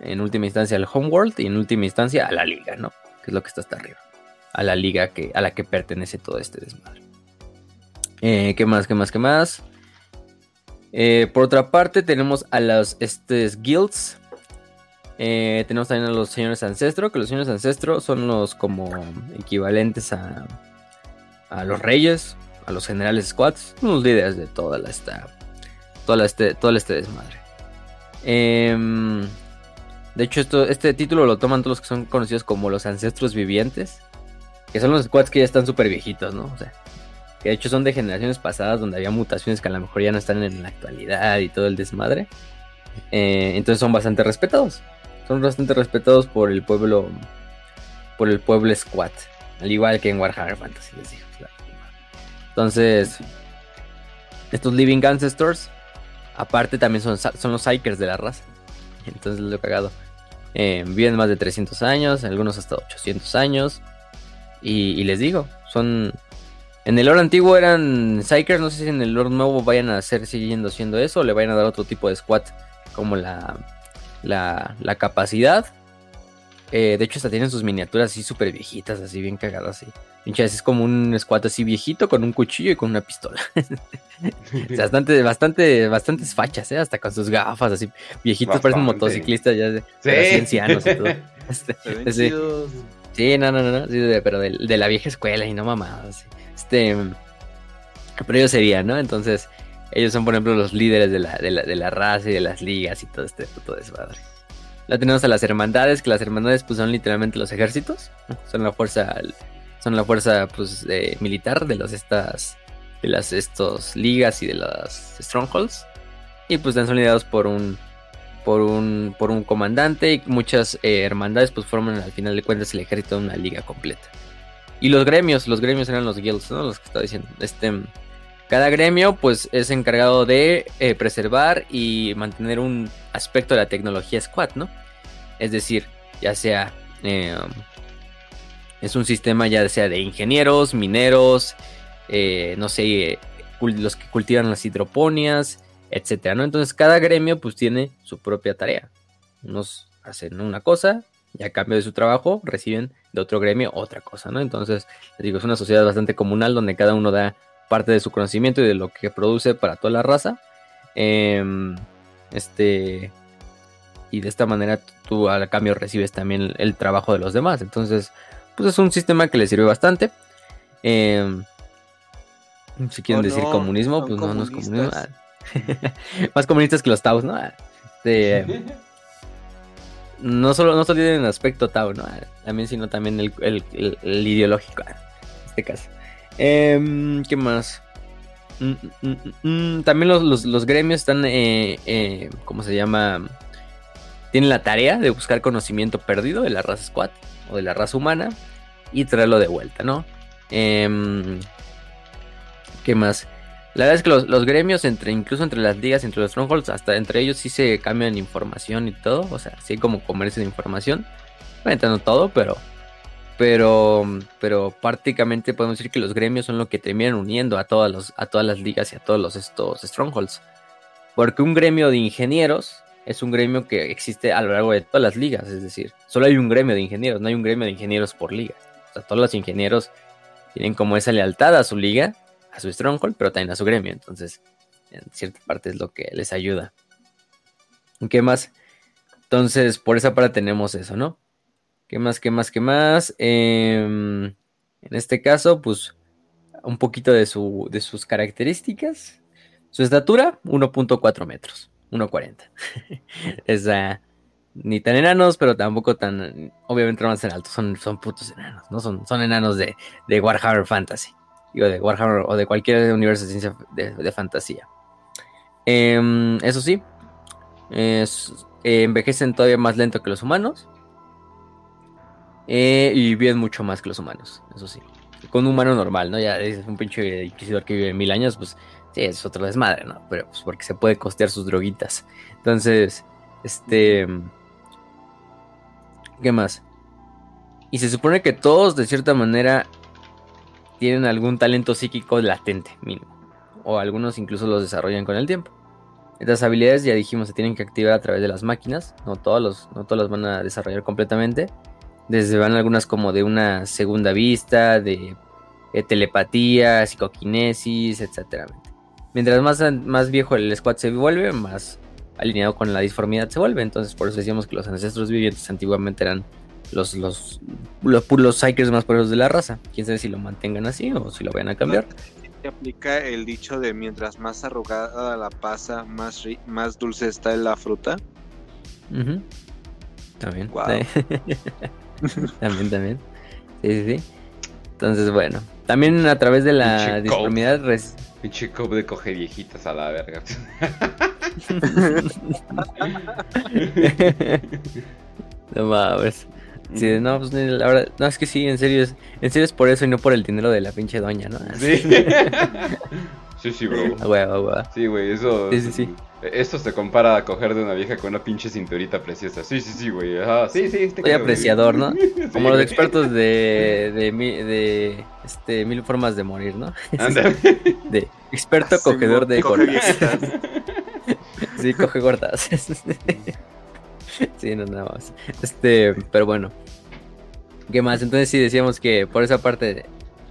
en última instancia al Homeworld y en última instancia a la Liga, ¿no? Que es lo que está hasta arriba. A la Liga que, a la que pertenece todo este desmadre. Eh, ¿Qué más? ¿Qué más? ¿Qué más? Eh, por otra parte, tenemos a los estos guilds. Eh, tenemos también a los señores ancestros, que los señores ancestros son los como equivalentes a, a los reyes, a los generales squads, los líderes de toda la esta, toda este, todo este desmadre. Em, de hecho, esto, este título lo toman todos los que son conocidos como los ancestros vivientes, que son los squads que ya están súper viejitos, ¿no? O sea, que de hecho son de generaciones pasadas donde había mutaciones que a lo mejor ya no están en la actualidad y todo el desmadre. Eh, entonces son bastante respetados. Son bastante respetados por el pueblo. Por el pueblo squat. Al igual que en Warhammer Fantasy, les digo. Entonces. Estos Living Ancestors. Aparte también son, son los Psykers de la raza. Entonces lo he cagado. Eh, viven más de 300 años, algunos hasta 800 años. y les digo, son en el lore antiguo eran Psychers, no sé si en el lore nuevo vayan a hacer siguiendo siendo eso o le vayan a dar otro tipo de squad como la, la, capacidad. Eh, de hecho, hasta tienen sus miniaturas así súper viejitas, así bien cagadas. Así. es como un squad así viejito con un cuchillo y con una pistola. bastante, bastante, bastantes fachas, ¿eh? hasta con sus gafas así viejitos, parecen motociclistas ya de, sí. ancianos y todo. sí. sí, no, no, no, pero de, la vieja escuela y no mamadas. Este, pero ellos serían, ¿no? Entonces, ellos son, por ejemplo, los líderes de la, de la, raza y de las ligas y todo este puto desmadre. La tenemos a las hermandades, que las hermandades pues son literalmente los ejércitos, son la fuerza, son la fuerza pues militar de los estas, de las estos ligas y de las strongholds y pues están liderados por un, por un, por un comandante y muchas eh, hermandades pues forman al final de cuentas el ejército de una liga completa. Y los gremios, los gremios eran los guilds, ¿no? Los que estaba diciendo. Este, cada gremio, pues, es encargado de eh, preservar y mantener un aspecto de la tecnología squad, ¿no? Es decir, ya sea. Eh, es un sistema ya sea de ingenieros, mineros, eh, no sé, los que cultivan las hidroponias, etcétera, ¿no? Entonces cada gremio pues tiene su propia tarea. Unos hacen una cosa, y a cambio de su trabajo reciben de otro gremio otra cosa, ¿no? Entonces, les digo, es una sociedad bastante comunal donde cada uno da parte de su conocimiento y de lo que produce para toda la raza. Em, este. Y de esta manera tú a cambio recibes también el, trabajo de los demás. Entonces, pues es un sistema que le sirve bastante. Em, si quieren decir comunismo, pues no, no es comunismo. Más comunistas que los Taos, ¿no? Este, no solo, no solo tienen el aspecto Tau, ¿no? También, sino también el, el, ideológico, en este caso. Em, ¿Qué más? Mm, mm, mm, también los, los, gremios están, eh, eh, ¿cómo se llama? Tienen la tarea de buscar conocimiento perdido de la raza squad o de la raza humana y traerlo de vuelta, ¿no? Em, ¿Qué más? La verdad es que los, gremios, entre, incluso entre las ligas, entre los strongholds, hasta entre ellos sí se cambian información y todo. O sea, sí hay como comercio de información. Obviamente no todo, pero. Pero. Pero prácticamente podemos decir que los gremios son lo que terminan uniendo a todas, los, a todas las ligas y a todos los estos strongholds. Porque un gremio de ingenieros es un gremio que existe a lo largo de todas las ligas. Es decir, solo hay un gremio de ingenieros, no hay un gremio de ingenieros por liga. O sea, todos los ingenieros tienen como esa lealtad a su liga a su Stronghold, pero también a su gremio. Entonces, en cierta parte es lo que les ayuda. ¿Qué más? Entonces, por esa parte tenemos eso, ¿no? ¿Qué más? ¿Qué más? ¿Qué más? Em, en este caso, pues, un poquito de, su, de sus características. Su estatura, 1.4 metros, 1.40. es ni tan enanos, pero tampoco tan, obviamente no van a ser altos, son, son putos enanos, ¿no? Son, son enanos de, de Warhammer Fantasy digo, de Warhammer o de cualquier universo de ciencia de, fantasía. Em, eso sí, Es- envejecen todavía más lento que los humanos. Eh, y viven mucho más que los humanos, eso sí. Con un humano normal, ¿no? Ya es un pinche inquisidor que vive mil años, pues sí, es otro desmadre, ¿no? Pero pues porque se puede costear sus droguitas. Entonces, este... ¿Qué más? Y se supone que todos, de cierta manera, tienen algún talento psíquico latente, mínimo. O algunos incluso los desarrollan con el tiempo. Estas habilidades, ya dijimos, se tienen que activar a través de las máquinas. No todos los, no todas las van a desarrollar completamente. Desde van algunas como de una segunda vista, de, eh, telepatía, psicoquinesis, etcétera. Mientras más, más viejo el squad se vuelve, más alineado con la disformidad se vuelve. Entonces, por eso decíamos que los ancestros vivientes antiguamente eran los, los, los, los psychers más poderosos de la raza. Quién sabe si lo mantengan así o si lo vayan a cambiar. Se aplica el dicho de mientras más arrugada la pasa, más, ri- más dulce está la fruta. También. Sí. también, también. Sí, sí, sí. Entonces, bueno. También a través de la disformidad. res- Pinche cop de coge viejitas a la verga. no mames. Sí, no, pues ni la verdad. No, es que sí, en serio es, en serio es por eso y no por el dinero de la pinche doña, ¿no? Sí. sí, sí, bro. A huevo, a huevo. Sí, güey, eso. Sí, sí, sí. Esto se compara a coger de una vieja con una pinche cinturita preciosa. Sí, sí, sí, güey. Ajá, sí, sí. te Soy apreciador, ¿no? Sí, Como los expertos de, de, mi- de este, mil formas de morir, ¿no? De experto Sí, cogedor de coge gordas. Sí, coge gordas. sí, no, nada más. Este, pero bueno. ¿Qué más? Entonces sí decíamos que por esa parte.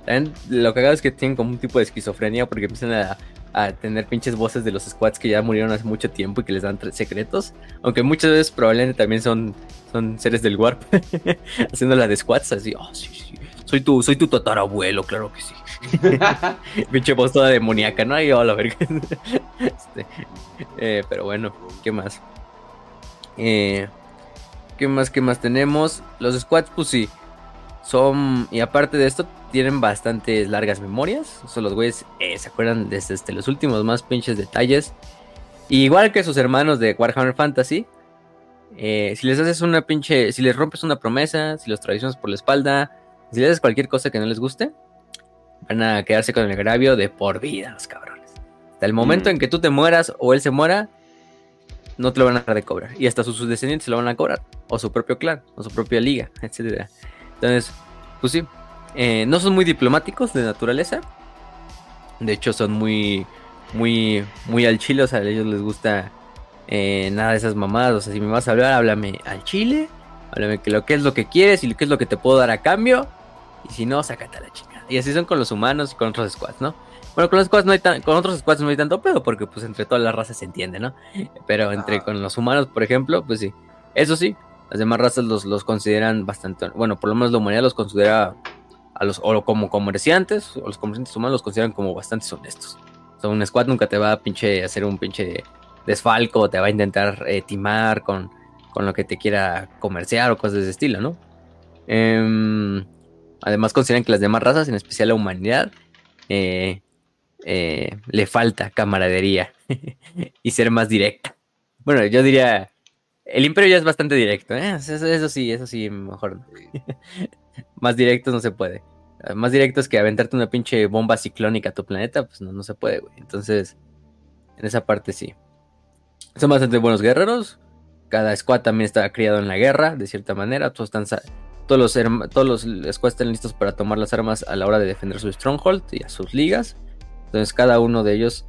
También lo cagado es que tienen como un tipo de esquizofrenia porque empiezan a, tener pinches voces de los squads que ya murieron hace mucho tiempo y que les dan secretos. Aunque muchas veces probablemente también son, son seres del warp. haciendo la de squads así. Oh, sí, sí. Soy tu, soy tu tatarabuelo, claro que sí. Pinche voz toda demoníaca, ¿no? Ay, oh, la verga. Este, eh, pero bueno, ¿qué más? Eh, ¿Qué más? ¿Qué más tenemos? Los squads, pues sí. Son. Y aparte de esto, tienen bastantes largas memorias. O sea, los güeyes eh, se acuerdan desde este, los últimos más pinches detalles. Y igual que sus hermanos de Warhammer Fantasy. eh, si les haces una pinche. Si les rompes una promesa, si los traicionas por la espalda, si les haces cualquier cosa que no les guste, van a quedarse con el agravio de por vida, los cabrones. Hasta el momento Mm. en que tú te mueras o él se muera, no te lo van a dejar de cobrar. Y hasta sus, sus descendientes se lo van a cobrar. O su propio clan, o su propia liga, etcétera. Entonces, pues sí. eh, no son muy diplomáticos de naturaleza. De hecho, son muy, muy, muy al chile. O sea, a ellos les gusta eh, nada de esas mamadas. O sea, si me vas a hablar, háblame al chile. Háblame que lo que es lo que quieres y qué es lo que te puedo dar a cambio. Y si no, sácate a la chingada. Y así son con los humanos y con otros squads, ¿no? Bueno, con los squads no hay tan, con otros squads no hay tanto pedo, porque pues entre todas las razas se entiende, ¿no? Pero entre con los humanos, por ejemplo, pues sí. Eso sí, las demás razas los, los consideran bastante, bueno, por lo menos la humanidad los considera a los, o como comerciantes, o los comerciantes humanos los consideran como bastante honestos. O sea, un squad nunca te va a pinche hacer un pinche desfalco, te va a intentar eh, timar con, con lo que te quiera comerciar o cosas de ese estilo, ¿no? Em, además consideran que las demás razas, en especial la humanidad, eh, eh, le falta camaradería y ser más directa. Bueno, yo diría, el imperio ya es bastante directo, ¿eh? Eso, sí, eso sí, mejor. más directo no se puede. Más directo es que aventarte una pinche bomba ciclónica a tu planeta, pues no, no se puede, güey. Entonces, en esa parte sí. Son bastante buenos guerreros. Cada squad también está criado en la guerra, de cierta manera. Todos están todos los, todos los squads están listos para tomar las armas a la hora de defender su stronghold y a sus ligas. Entonces cada uno de ellos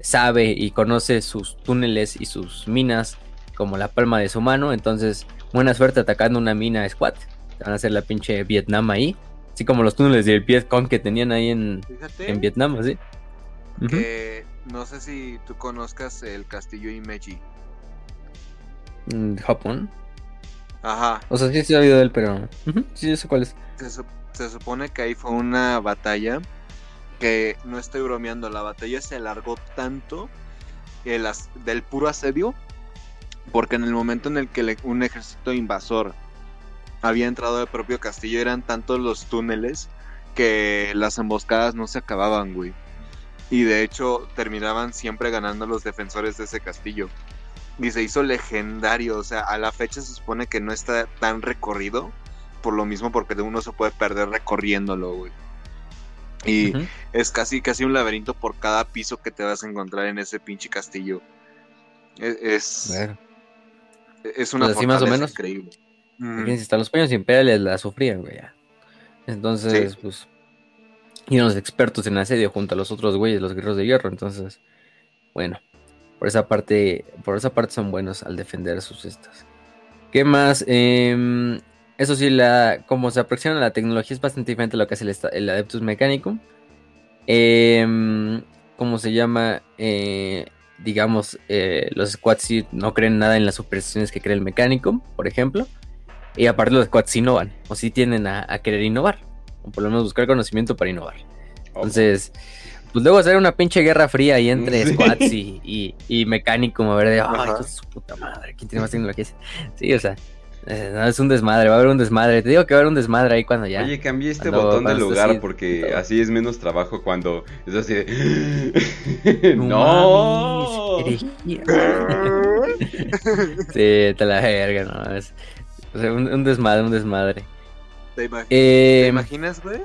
sabe y conoce sus túneles y sus minas como la palma de su mano. Entonces, buena suerte atacando una mina squad. Van a hacer la pinche Vietnam ahí. Así como los túneles del Vietcong que tenían ahí en, Fíjate en Vietnam, así. Que no sé si tú conozcas el castillo Imeji. Mm, Japón. Ajá. O sea, sí, sí he oído de él, pero... Sí, yo sé cuál es. Se, su- se supone que ahí fue una batalla que no estoy bromeando, la batalla se alargó tanto el as- del puro asedio porque en el momento en el que un ejército invasor había entrado al propio castillo eran tantos los túneles que las emboscadas no se acababan, güey. Y de hecho terminaban siempre ganando los defensores de ese castillo. y se hizo legendario. O sea, a la fecha se supone que no está tan recorrido. Por lo mismo, porque de uno se puede perder recorriéndolo, güey. Y es casi, casi un laberinto por cada piso que te vas a encontrar en ese pinche castillo. E-, Es. Es, una pues más o menos. increíble. Hasta los peños imperiales la sufrían, güey. Entonces, pues. Y los expertos en asedio junto a los otros güeyes, los guerreros de hierro. Entonces, bueno. Por esa parte, por esa parte son buenos al defender sus estas. ¿Qué más? Em, eso sí, la, como se aproxima la tecnología es bastante diferente a lo que hace el, Adeptus Mechanicum. Em, ¿Cómo se llama? Eh, digamos, eh, los squads sí no creen nada en las supersticiones que cree el Mechanicum, por ejemplo. Y aparte los squads innovan, o sí tienden a, querer innovar. O por lo menos buscar conocimiento para innovar. Entonces, pues luego hacer una pinche guerra fría ahí entre squads y, y, Mechanicum, a ver de, ay, su puta madre, ¿quién tiene más tecnología? Sí, o sea, eh, no, es un desmadre, va a haber un desmadre. Te digo que va a haber un desmadre ahí cuando ya. Oye, cambié este botón de lugar porque así es menos trabajo cuando es así de. ¡No! sí, te la verga, no. Es, un, desmadre, un desmadre. ¿Te, eh, imaginas, güey?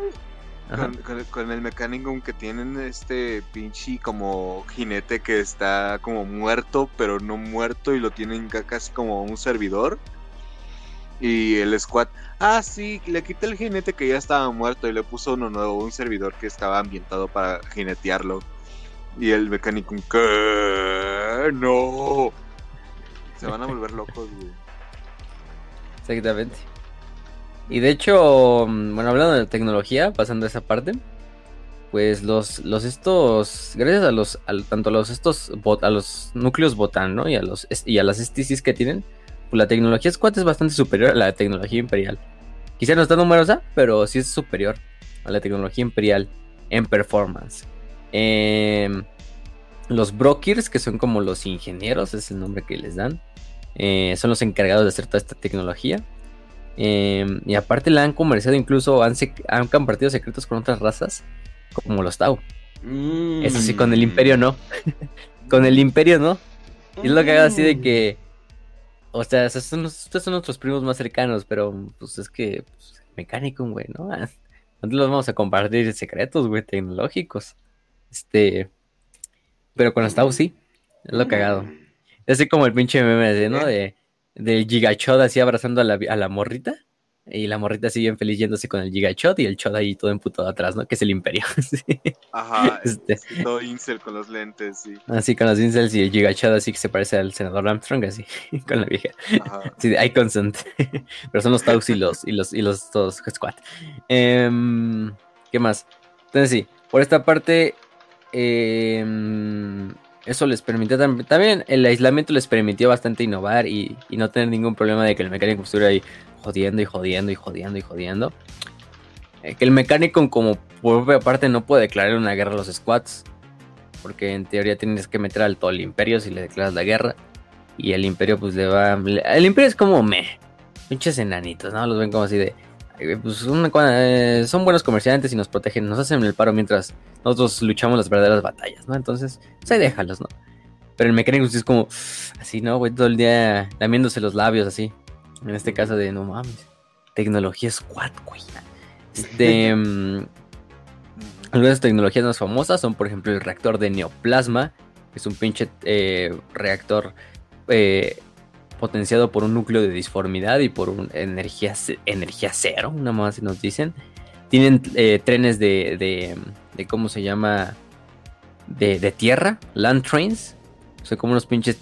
Con, el mecánico que tienen este pinche como jinete que está como muerto, pero no muerto y lo tienen casi como un servidor. Y el squad, ah, sí, le quité el jinete que ya estaba muerto y le puso uno nuevo, un servidor que estaba ambientado para jinetearlo. Y el mecánico, ¿qué? No. Se van a volver locos, güey. Exactamente. Y de hecho, mm, bueno, hablando de tecnología, pasando a esa parte, pues los, los estos, gracias a los, tanto a los estos, a los núcleos botan, ¿no? Y a los, y a las STCs que tienen, pues, la tecnología Squad es bastante superior a la tecnología imperial. Quizá no está numerosa, pero sí es superior a la tecnología imperial en performance. Em, los brokers, que son como los ingenieros, es el nombre que les dan, eh, son los encargados de hacer toda esta tecnología. Em, y aparte la han comerciado, incluso han, han, compartido secretos con otras razas, como los Tau. Eso sí, con el mm. Imperio no. con el Imperio no. Y es lo que hago así de que o sea, estos son, nuestros primos más cercanos, pero pues es que pues, mecánico, güey, ¿no? ¿Dónde los vamos a compartir secretos, güey, tecnológicos? Este. Pero con Tau sí. Es lo cagado. Es así como el pinche meme, ¿no? De, del Gigachod así abrazando a la, a la morrita. Y la morrita sigue bien feliz yéndose con el Gigachot y el Chod ahí todo emputado atrás, ¿no? Que es el Imperio. Ajá, este. todo incel con los lentes, sí. Así con los incels y el Gigachot así que se parece al senador Armstrong, así, con la vieja. Ajá. Sí, hay consent. Pero son los Taux y los, y los, y los todos squad. Em, ¿Qué más? Entonces sí, por esta parte, em, eso les permitió también, el aislamiento les permitió bastante innovar y, y, no tener ningún problema de que el mecánico estuviera ahí jodiendo y jodiendo y jodiendo y jodiendo. Eh, que el mecánico como por propia parte no puede declarar una guerra a los squads. Porque en teoría tienes que meter al todo el imperio si le declaras la guerra. Y el imperio pues le va... El imperio es como me. Pinches enanitos, ¿no? Los ven como así de... Pues eh, son buenos comerciantes y nos protegen, nos hacen el paro mientras nosotros luchamos las verdaderas batallas, ¿no? Entonces, pues ahí déjalos, ¿no? Pero el mecánico es como así, ¿no? Güey, todo el día lamiéndose los labios así. En este caso de no mames. Tecnología squad, güey. Este. Mm, algunas tecnologías más famosas son, por ejemplo, el reactor de neoplasma, que es un pinche eh, reactor eh, potenciado por un núcleo de disformidad y por un energía, energía cero, una más nos dicen. Tienen eh, trenes de, de, de, ¿cómo se llama? De, de tierra, land trains. O como unos pinches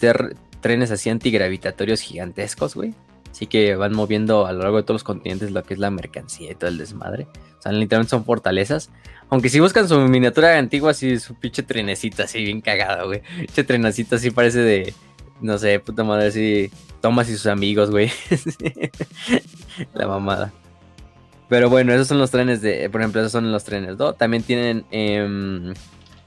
trenes así antigravitatorios gigantescos, güey. Así que van moviendo a lo largo de todos los continentes lo que es la mercancía y todo el desmadre. O sea, literalmente son fortalezas. Aunque si buscan su miniatura antigua, así su pinche trenecita así bien cagada, güey. Pinche trenecita así parece de, no sé, puta madre, así. Thomas y sus amigos, güey. la mamada. Pero bueno, esos son los trenes de, por ejemplo, esos son los trenes, ¿no? También tienen em,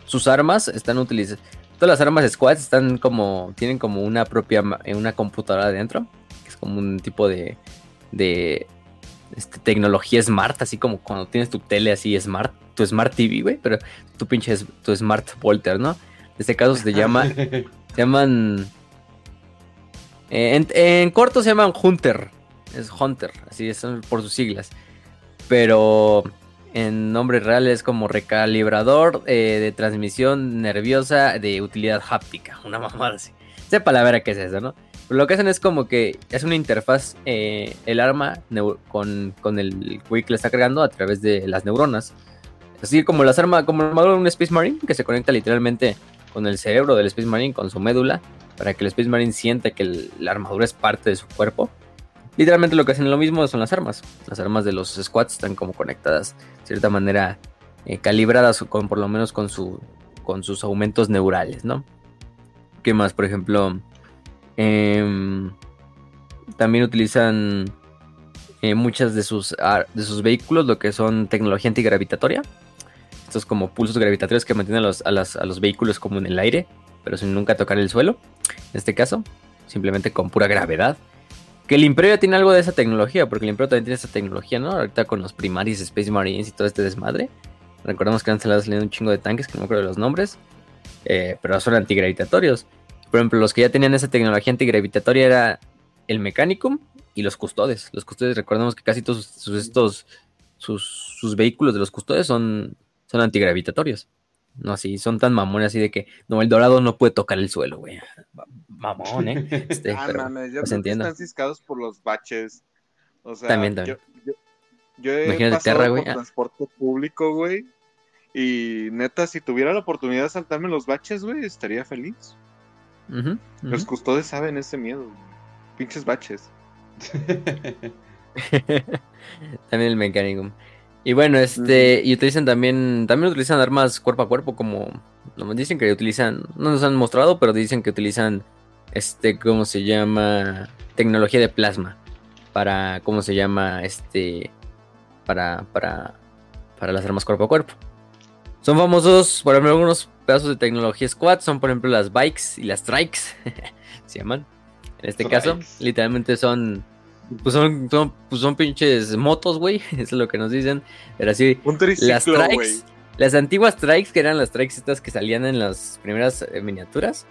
sus armas, están utilizadas. Todas las armas squads están como, tienen como una propia, una computadora adentro como un tipo de, de este, tecnología smart, así como cuando tienes tu tele así smart, tu smart TV, güey, pero tu pinche tu smart Volter, ¿no? En este caso se llama, se llaman En, en corto se llaman Hunter. Es Hunter, así es por sus siglas. Pero en nombre real es como recalibrador eh, de transmisión nerviosa de utilidad háptica. Una mamada así. Sepa la vera qué es eso, ¿no? Pero lo que hacen es como que es una interfaz eh, el arma con, con, el que le está cargando a través de las neuronas. Así como las armas, como el armadura de un Space Marine que se conecta literalmente con el cerebro del Space Marine, con su médula, para que el Space Marine sienta que la armadura es parte de su cuerpo. Literalmente lo que hacen lo mismo son las armas. Las armas de los squats están como conectadas de cierta manera eh, calibradas con por lo menos con su sus aumentos neurales, ¿no? ¿Qué más? Por ejemplo, em, también utilizan eh, muchas de sus, de sus vehículos lo que son tecnología antigravitatoria. Estos como pulsos gravitatorios que mantienen a los, a, a los vehículos como en el aire, pero sin nunca tocar el suelo. En este caso, simplemente con pura gravedad. Que el Imperio ya tiene algo de esa tecnología, porque el Imperio también tiene esa tecnología, ¿no? Ahorita con los Primaris, Space Marines y todo este desmadre. Recordemos que han salido un chingo de tanques, que no me acuerdo de los nombres, eh, pero son antigravitatorios. Por ejemplo, los que ya tenían esa tecnología antigravitatoria era el Mechanicum y los Custodes. Los Custodes, recordemos que casi todos sus, estos, sus, vehículos de los Custodes son, son antigravitatorios. No así, son tan mamones así de que no, el dorado no puede tocar el suelo, güey mamón, ¿eh? Este, ah, pero, mames, yo pues creo que están ciscados por los baches. O sea, también, también. Yo, yo, he pasado por ah. transporte público, güey. Y neta, si tuviera la oportunidad de saltarme los baches, güey, estaría feliz. Los custodios saben ese miedo. Pinches baches. también el mecánico. Y bueno, este, y utilizan también, también utilizan armas cuerpo a cuerpo, como, no dicen que utilizan, no nos han mostrado, pero dicen que utilizan este, ¿cómo se llama? Tecnología de plasma. Para, ¿cómo se llama? Este, para, para, para las armas cuerpo a cuerpo. Son famosos, por ejemplo, algunos pedazos de tecnología squad, son por ejemplo las bikes y las strikes, se llaman. En este caso, literalmente son, pues son, pues son pinches motos, güey, eso es lo que nos dicen. Pero así, las strikes, las antiguas strikes, que eran las strikes estas que salían en las primeras eh, miniaturas,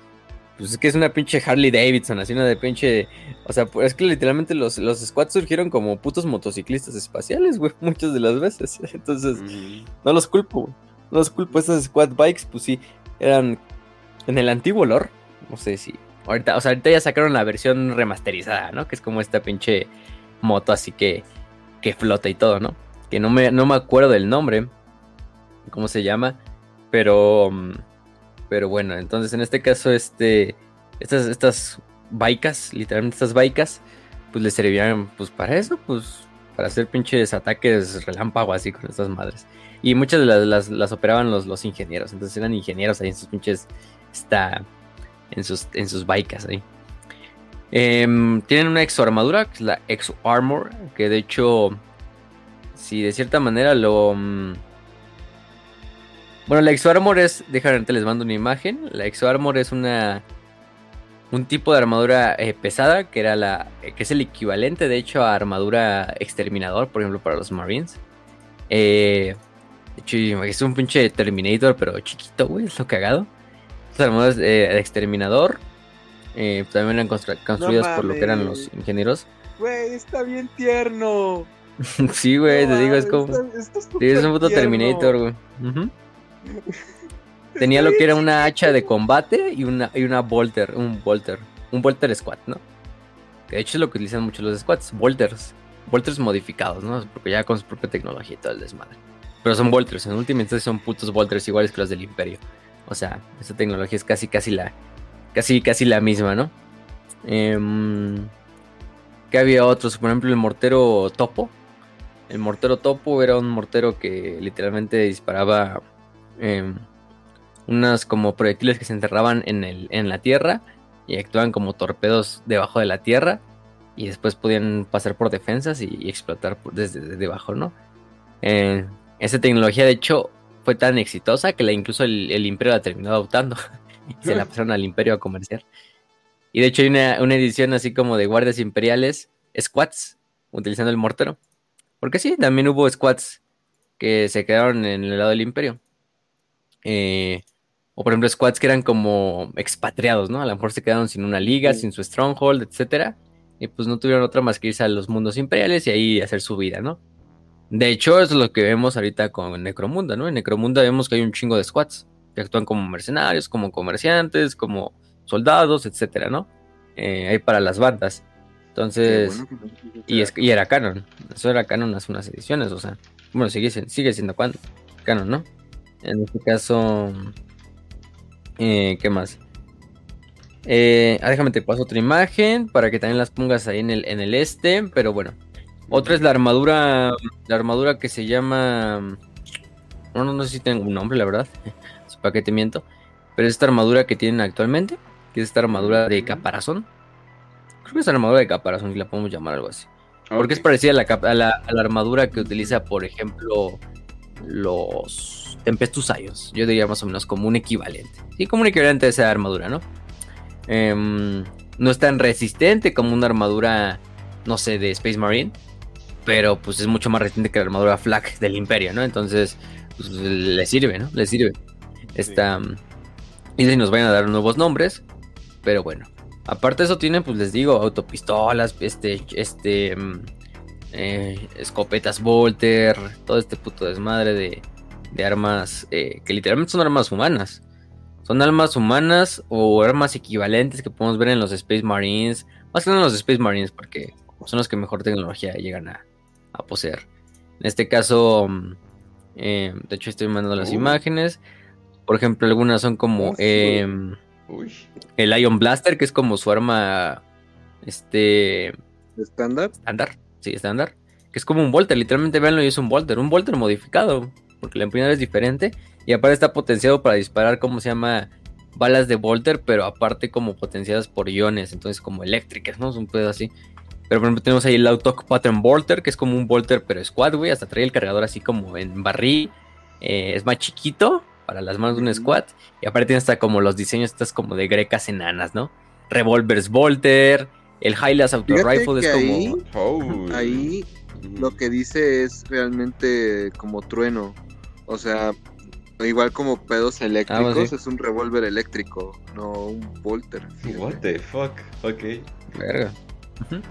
pues es que es una pinche Harley Davidson, así una de pinche. O sea, pues es que literalmente los, los squads surgieron como putos motociclistas espaciales, güey, muchas de las veces. Entonces, no los culpo, güey. No los culpo. Esas squad bikes, pues sí, eran en el antiguo lore. No sé si. Ahorita, o sea, ahorita ya sacaron la versión remasterizada, ¿no? Que es como esta pinche moto así que, que flota y todo, ¿no? Que no me, no me acuerdo del nombre. ¿Cómo se llama? Pero. Mm, pero bueno, entonces en este caso, este, estas, estas baicas, literalmente estas baicas, pues les servían pues para eso, pues para hacer pinches ataques relámpago así con estas madres. Y muchas de las, las, operaban los, los, ingenieros, entonces eran ingenieros ahí en sus pinches, está, en sus, en sus ahí. Em, tienen una exoarmadura, que es la Exo Armor, que de hecho, si de cierta manera lo... Mm, bueno, la Exoarmor es. Déjame les mando una imagen. La Exoarmor es una. Un tipo de armadura eh, pesada que era la. que es el equivalente, de hecho, a armadura exterminador, por ejemplo, para los Marines. Eh, de hecho, es un pinche Terminator, pero chiquito, güey, es lo cagado. Estas armaduras eh, de exterminador. también eran construidas por lo que eran los ingenieros. Güey, está bien tierno. sí, güey, te digo, es como. es un puto Terminator, güey. Tenía lo que era una hacha de combate y una, y una bolter, un bolter, un bolter squad, ¿no? Que de hecho es lo que utilizan muchos los squads, bolters, bolters modificados, ¿no? Porque ya con su propia tecnología y todo el desmadre. Pero son bolters, en última instancia son putos bolters iguales que los del imperio. O sea, esa tecnología es casi, casi la, casi, casi la misma, ¿no? Eh, que había otros, por ejemplo el mortero topo. El mortero topo era un mortero que literalmente disparaba Em, unas como proyectiles que se enterraban en, el, en la tierra y actuaban como torpedos debajo de la tierra y después podían pasar por defensas y, explotar desde, debajo, ¿no? Eh, esa tecnología de hecho fue tan exitosa que la, incluso el, imperio la terminó adoptando y se la pasaron al imperio a comerciar. Y de hecho hay una, una, edición así como de guardias imperiales, squads, utilizando el mortero. Porque sí, también hubo squads que se quedaron en el lado del imperio. Eh, O por ejemplo, squads que eran como expatriados, ¿no? A lo mejor se quedaron sin una liga, sin su stronghold, etcétera. Y pues no tuvieron otra más que irse a los mundos imperiales y ahí hacer su vida, ¿no? De hecho, es lo que vemos ahorita con Necromunda, ¿no? En Necromunda vemos que hay un chingo de squads que actúan como mercenarios, como comerciantes, como soldados, etcétera, ¿no? Eh, ahí para las bandas. Entonces, y, es, y era canon. Eso era canon hace unas ediciones, o sea, bueno, sigue, sigue siendo canon, ¿no? En este caso, eh, ¿qué más? Eh, ah, déjame te paso otra imagen para que también las pongas ahí en el, en el este, pero bueno. Otra es la armadura, la armadura que se llama... No, no, no sé si tengo un nombre, la verdad. Su paquete miento. Pero es esta armadura que tienen actualmente, que es esta armadura de caparazón. Creo que es armadura de caparazón, y la podemos llamar algo así. Porque es parecida a la, a, la, armadura que utiliza, por ejemplo, los Tempestus Ions. Yo diría más o menos como un equivalente. Sí, como un equivalente a esa armadura, ¿no? Em, no es tan resistente como una armadura, no sé, de Space Marine. Pero pues es mucho más resistente que la armadura Flak del Imperio, ¿no? Entonces, pues, le sirve, ¿no? Le sirve. Esta. Y si nos vayan a dar nuevos nombres. Pero bueno. Aparte de eso tienen, pues les digo, autopistolas, este, este, mm, eh, escopetas Volter, todo este puto desmadre de, de armas eh, que literalmente son armas humanas. Son armas humanas o armas equivalentes que podemos ver en los Space Marines. Más que en los Space Marines porque son los que mejor tecnología llegan a, poseer. En este caso, mm, eh, de hecho estoy mandando las imágenes. Por ejemplo, algunas son como... El Ion Blaster, que es como su arma. Este. ¿Estándar? Estándar, sí, estándar. Que es como un Volter, literalmente véanlo y es un Volter. Un Volter modificado. Porque la empuñadura es diferente. Y aparte está potenciado para disparar, como se llama? Balas de Volter, pero aparte como potenciadas por iones. Entonces, como eléctricas, ¿no? Es un pedo así. Pero por ejemplo, tenemos ahí el Auto Pattern Volter, que es como un Volter, pero squad, güey. Hasta trae el cargador así como en barril. Eh, es más chiquito para las manos de un squad. Y aparte tiene hasta como los diseños estas como de grecas enanas, ¿no? Revolvers Volter, el Hylas Auto Rifle es como... Ahí, lo que dice es realmente como trueno. O sea, igual como pedos ah, eléctricos, es un revólver eléctrico, no un Volter. What the fuck, ok. Verga.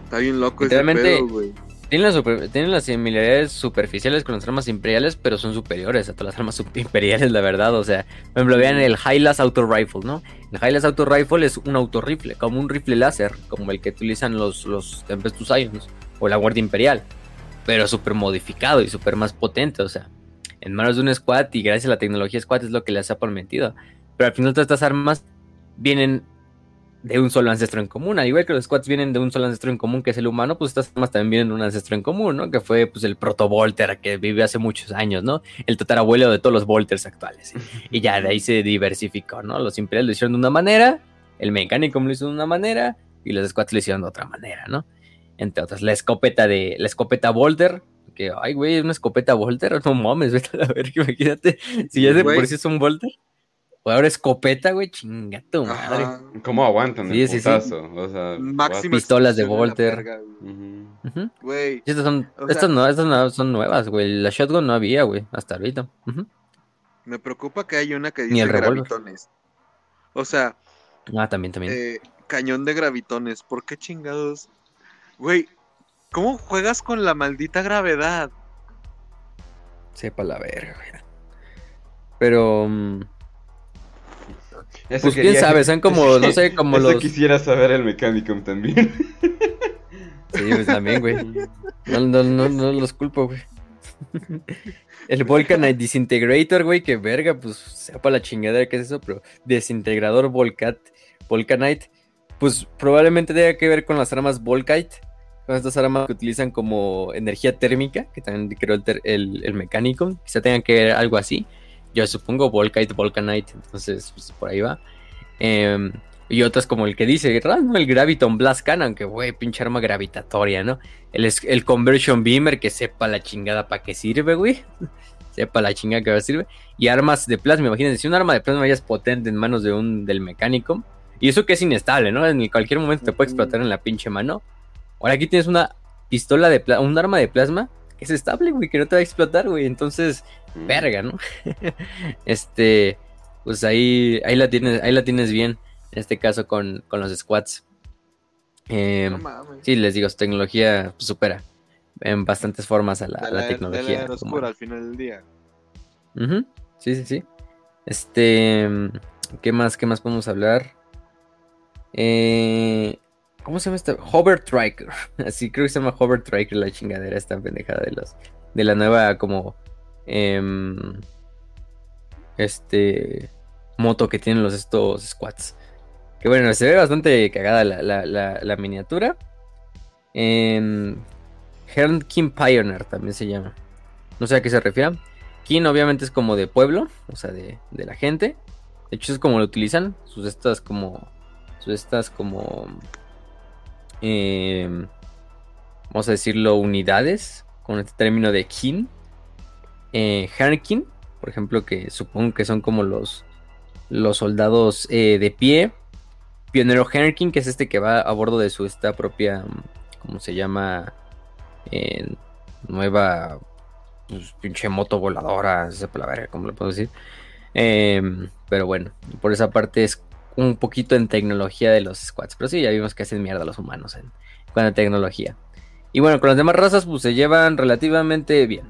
Está bien loco ese pedo, güey. Tienen las, similaridades superficiales con las armas imperiales, pero son superiores a todas las armas imperiales, la verdad. O sea, por ejemplo, vean el Hylas Auto Rifle, ¿no? El Hylas Auto Rifle es un autorrifle, como un rifle láser, como el que utilizan los, los Tempestus Ions o la Guardia Imperial, pero súper modificado y súper más potente, o sea, en manos de un squad y gracias a la tecnología squad es lo que les ha permitido. Pero al final todas estas armas vienen de un solo ancestro en común. Al igual que los squads vienen de un solo ancestro en común, que es el humano, pues estas armas también vienen de un ancestro en común, ¿no? Que fue pues el proto-Volter que vivió hace muchos años, ¿no? El tatarabuelo de todos los Volters actuales. Y ya de ahí se diversificó, ¿no? Los imperiales lo hicieron de una manera, el mecánico lo hizo de una manera, y los squads lo hicieron de otra manera, ¿no? Entre otras, la escopeta de. La escopeta Volter. Que, ay, güey, una escopeta Volter. No mames, vete a ver, imagínate. Si ya de por sí es un Volter. O ahora escopeta, güey, chinga tu madre. ¿Cómo aguantan el putazo? O sea, pistolas de Volter. Güey. Estas, son, estas, no, estas no son nuevas, güey. La shotgun no había, güey, hasta ahorita. Me preocupa que hay una que dice gravitones. O sea. Ah, también, también. Eh, cañón de gravitones. ¿Por qué chingados? Güey, ¿cómo juegas con la maldita gravedad? Sepa la verga, güey. Pero. Pues quién sabe, son como, no sé, como Eso los... quisiera saber el mecánico también. Sí, pues también, güey. No, no, no, no los culpo, güey. El Volcanite Disintegrator, güey, que verga, pues sepa la chingadera que es eso, pero desintegrador Volcat, Volcanite, pues probablemente tenga que ver con las armas Volkite, con estas armas que utilizan como energía térmica, que también creó el, el, el mecánico, quizá tengan que ver algo así. Yo supongo Volkite, Volcanite, entonces pues, por ahí va. Em, y otras como el que dice, el Graviton Blast Cannon, que güey, pinche arma gravitatoria, ¿no? El, el Conversion Beamer, que sepa la chingada para qué sirve, güey. sepa la chingada que va a sirve. Y armas de plasma, imagínense, si un arma de plasma ya es potente en manos de un del mecánico. Y eso que es inestable, ¿no? En cualquier momento te puede explotar en la pinche mano. Ahora aquí tienes una pistola de plasma, un arma de plasma que es estable, güey, que no te va a explotar, güey. Entonces, verga, ¿no? este, pues ahí, ahí la tienes, ahí la tienes bien, en este caso con, los squats. Em, sí, les digo, su tecnología supera en bastantes formas a la, tecnología. oscura al final del día. Sí, sí, sí. Este, ¿qué más, qué más podemos hablar? Eh, ¿Cómo se llama este? Hover Triker. Así creo que se llama Hover Triker la chingadera esta pendejada de los de la nueva como em, este moto que tienen los estos squats. Que bueno, se ve bastante cagada la, miniatura. En King Pioneer también se llama. No sé a qué se refiere. King obviamente es como de pueblo, o sea, de, de la gente. De hecho es como lo utilizan. Sus estas como... Sus estas como... Em, vamos a decirlo, unidades. Con este término de King. Eh, por ejemplo, que supongo que son como los, los soldados eh, de pie. Pionero Henrikin, que es este que va a bordo de su esta propia, ¿cómo se llama? nueva, pues, pinche moto voladora, no sé por la verga, ¿cómo le puedo decir? Em, pero bueno, por esa parte es un poquito en tecnología de los squats. Pero sí, ya vimos que hacen mierda los humanos en cuanto a tecnología. Y bueno, con las demás razas, pues se llevan relativamente bien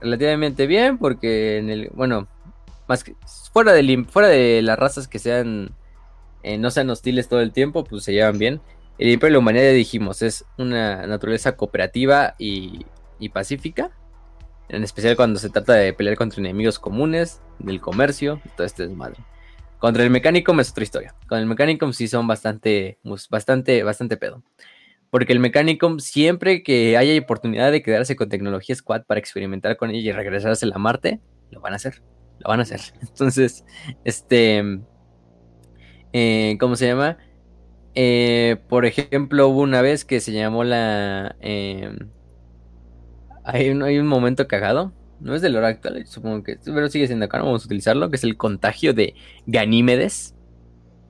relativamente bien porque en el, bueno, más que fuera de, fuera de las razas que sean, eh, no sean hostiles todo el tiempo, pues se llevan bien. El Imperio de la Humanidad, dijimos, es una naturaleza cooperativa y, pacífica. En especial cuando se trata de pelear contra enemigos comunes, del comercio, todo este desmadre. Contra el Mechanicum es otra historia. Con el Mechanicum sí son bastante, bastante, bastante pedo. Porque el Mechanicum, siempre que haya oportunidad de quedarse con tecnología Squad para experimentar con ella y regresarse a Marte, lo van a hacer. Lo van a hacer. Entonces, este. Eh, ¿Cómo se llama? Eh, por ejemplo, hubo una vez que se llamó la. Em, hay, un, hay un momento cagado. No es del hora actual, supongo que. Pero sigue siendo acá, no vamos a utilizarlo. Que es el contagio de Ganímedes.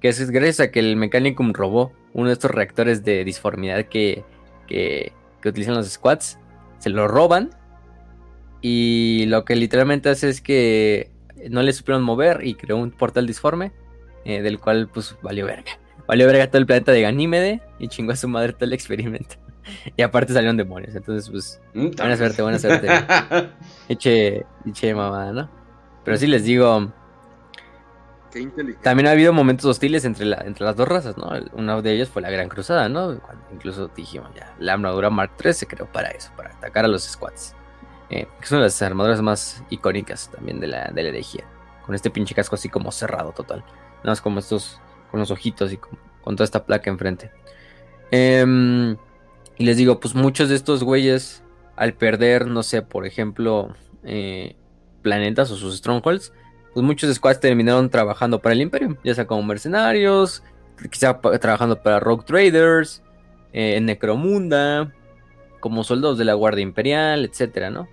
Que es gracias a que el Mechanicum robó uno de estos reactores de disformidad que, que, utilizan los squats, se lo roban y lo que literalmente hace es que no le supieron mover y creó un portal disforme, eh, del cual pues valió verga. Valió verga todo el planeta de Ganímede y chingó a su madre todo el experimento. Y aparte salieron demonios, entonces pues mm, buena suerte, buena suerte. eche, eche mamada, ¿no? Pero sí les digo, también ha habido momentos hostiles entre, entre las dos razas, ¿no? Una de ellas fue la Gran Cruzada, ¿no? Incluso dijimos ya, la armadura Mark III se creó para eso, para atacar a los squats. Eh, que son las armaduras más icónicas también de la, de la herejía. Con este pinche casco así como cerrado total. Nada más como estos, con los ojitos y con, toda esta placa enfrente. Em, y les digo, pues muchos de estos güeyes, al perder, no sé, por ejemplo, eh, planetas o sus strongholds, pues muchos squads terminaron trabajando para el imperio, ya sea como mercenarios, quizá trabajando para Rogue Traders, eh, en Necromunda, como soldados de la Guardia Imperial, etcétera, ¿no?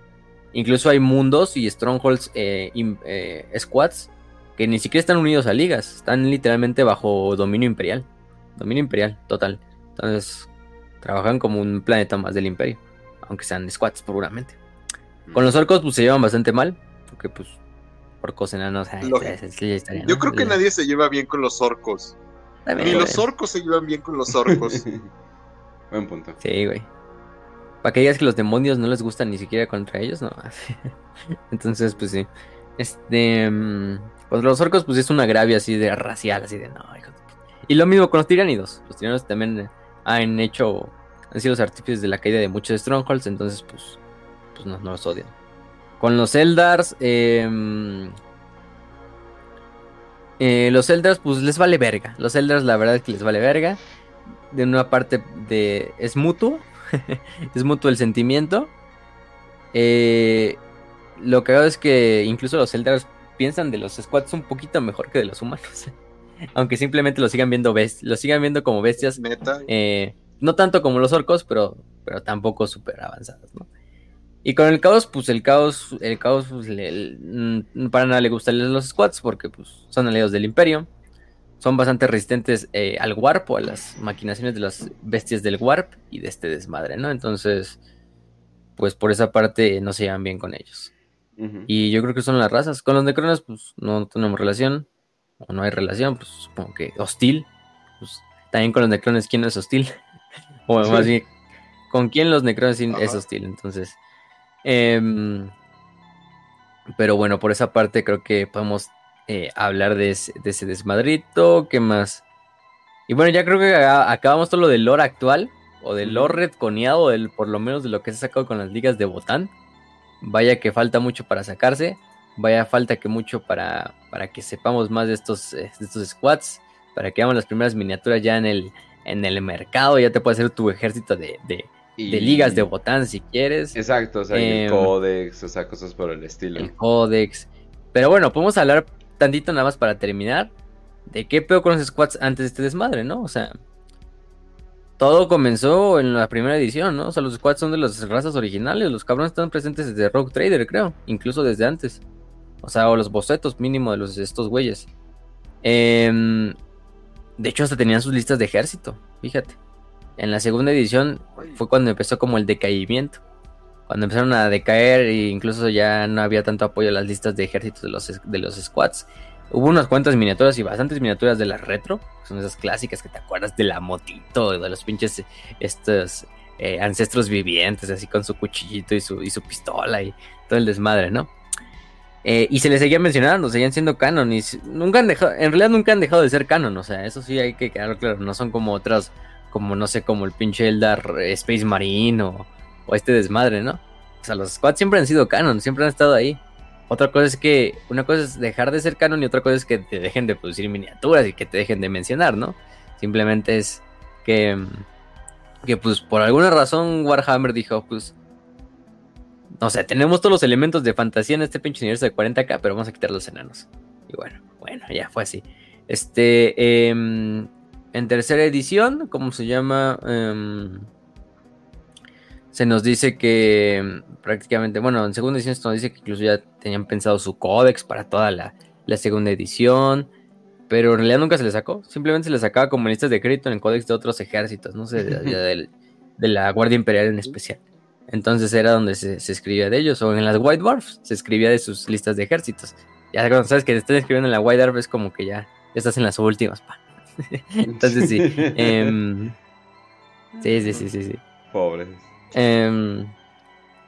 Incluso hay mundos y strongholds, eh, eh, squads, que ni siquiera están unidos a ligas, están literalmente bajo dominio imperial. Dominio imperial, total. Entonces, trabajan como un planeta más del imperio, aunque sean squads puramente. Con los orcos, pues se llevan bastante mal, porque pues orcos enanos. Yo creo que nadie se lleva bien con los orcos. Ni los orcos se llevan bien con los orcos. Buen punto. Sí, güey. Para que digas que los demonios no les gustan ni siquiera contra ellos, no. Entonces, pues sí. Este. Mm, pues los orcos, pues es un agravio así de racial, así de no, Y lo mismo con los tiránidos. Los tiránidos también han hecho. Han sido los artífices de la caída de muchos strongholds, entonces, pues. Pues no, no los odian. Con los Eldars, em, eh, los Eldars, pues les vale verga. Los Eldars, la verdad es que les vale verga. De una parte de. Es mutuo. es mutuo el sentimiento. Eh, lo que hago es que incluso los Eldars piensan de los squads un poquito mejor que de los humanos. Aunque simplemente los sigan viendo los sigan viendo como bestias. Eh, no tanto como los orcos, pero, pero tampoco súper avanzados, ¿no? Y con el caos, pues el caos, el caos, pues, mm, para nada le gustan los squads porque pues, son aliados del imperio. Son bastante resistentes eh, al warp o a las maquinaciones de las bestias del warp y de este desmadre, ¿no? Entonces, pues por esa parte no se llevan bien con ellos. Y yo creo que son las razas. Con los necrones, pues no tenemos relación. O no hay relación, pues supongo que hostil. Pues también con los necrones, ¿quién no es hostil? o más bien, ¿con quién los necrones es hostil? Entonces. Em, pero bueno, por esa parte creo que podemos eh, hablar de ese, desmadrito. ¿Qué más? Y bueno, ya creo que acabamos todo lo del lore actual. O del lore retconeado, del, por lo menos de lo que se ha sacado con las ligas de botán. Vaya que falta mucho para sacarse. Vaya falta que mucho para, para que sepamos más de estos, eh, de estos squads. Para que hagamos las primeras miniaturas ya en el, en el mercado. Ya te puede hacer tu ejército de, de, ligas de botán si quieres. Exacto, o sea, el em, códex, o sea, cosas por el estilo. El códex. Pero bueno, podemos hablar tantito nada más para terminar. De qué peor con los squads antes de este desmadre, ¿no? O sea, todo comenzó en la primera edición, ¿no? O sea, los squads son de las razas originales. Los cabrones están presentes desde Rogue Trader, creo. Incluso desde antes. O sea, o los bocetos mínimo de los, estos güeyes. Em, de hecho, hasta tenían sus listas de ejército. Fíjate. En la segunda edición fue cuando empezó como el decaimiento. Cuando empezaron a decaer e incluso ya no había tanto apoyo a las listas de ejércitos de los, de los squads. Hubo unas cuantas miniaturas y bastantes miniaturas de las retro. son esas clásicas que te acuerdas de la motito, de los pinches estos eh, ancestros vivientes, así con su cuchillito y su, y su pistola y todo el desmadre, ¿no? Eh, y se les seguía mencionando, seguían siendo canon y nunca han dejado, en realidad nunca han dejado de ser canon, o sea, eso sí hay que quedar claro, no son como otras, como no sé, como el pinche Eldar eh, Space Marine o, o este desmadre, ¿no? O sea, los squads siempre han sido canon, siempre han estado ahí. Otra cosa es que, una cosa es dejar de ser canon y otra cosa es que te dejen de producir miniaturas y que te dejen de mencionar, ¿no? Simplemente es que, que pues por alguna razón Warhammer dijo, pues, no sé, tenemos todos los elementos de fantasía en este pinche universo de 40k, pero vamos a quitar los enanos. Y bueno, bueno, ya fue así. Este, em, en tercera edición, ¿cómo se llama? Eh, se nos dice que mm, prácticamente, bueno, en segunda edición se nos dice que incluso ya tenían pensado su códex para toda la, segunda edición, pero en realidad nunca se le sacó, simplemente se le sacaba como listas de crédito en el códex de otros ejércitos, no sé, de, la Guardia Imperial en especial. Entonces era donde se, escribía de ellos, o en las White Dwarfs se escribía de sus listas de ejércitos. Ya cuando sabes que te están escribiendo en la White Dwarf es como que ya, estás en las últimas, pa. Entonces sí. Em, sí, sí, sí, sí, sí. Pobres. Em,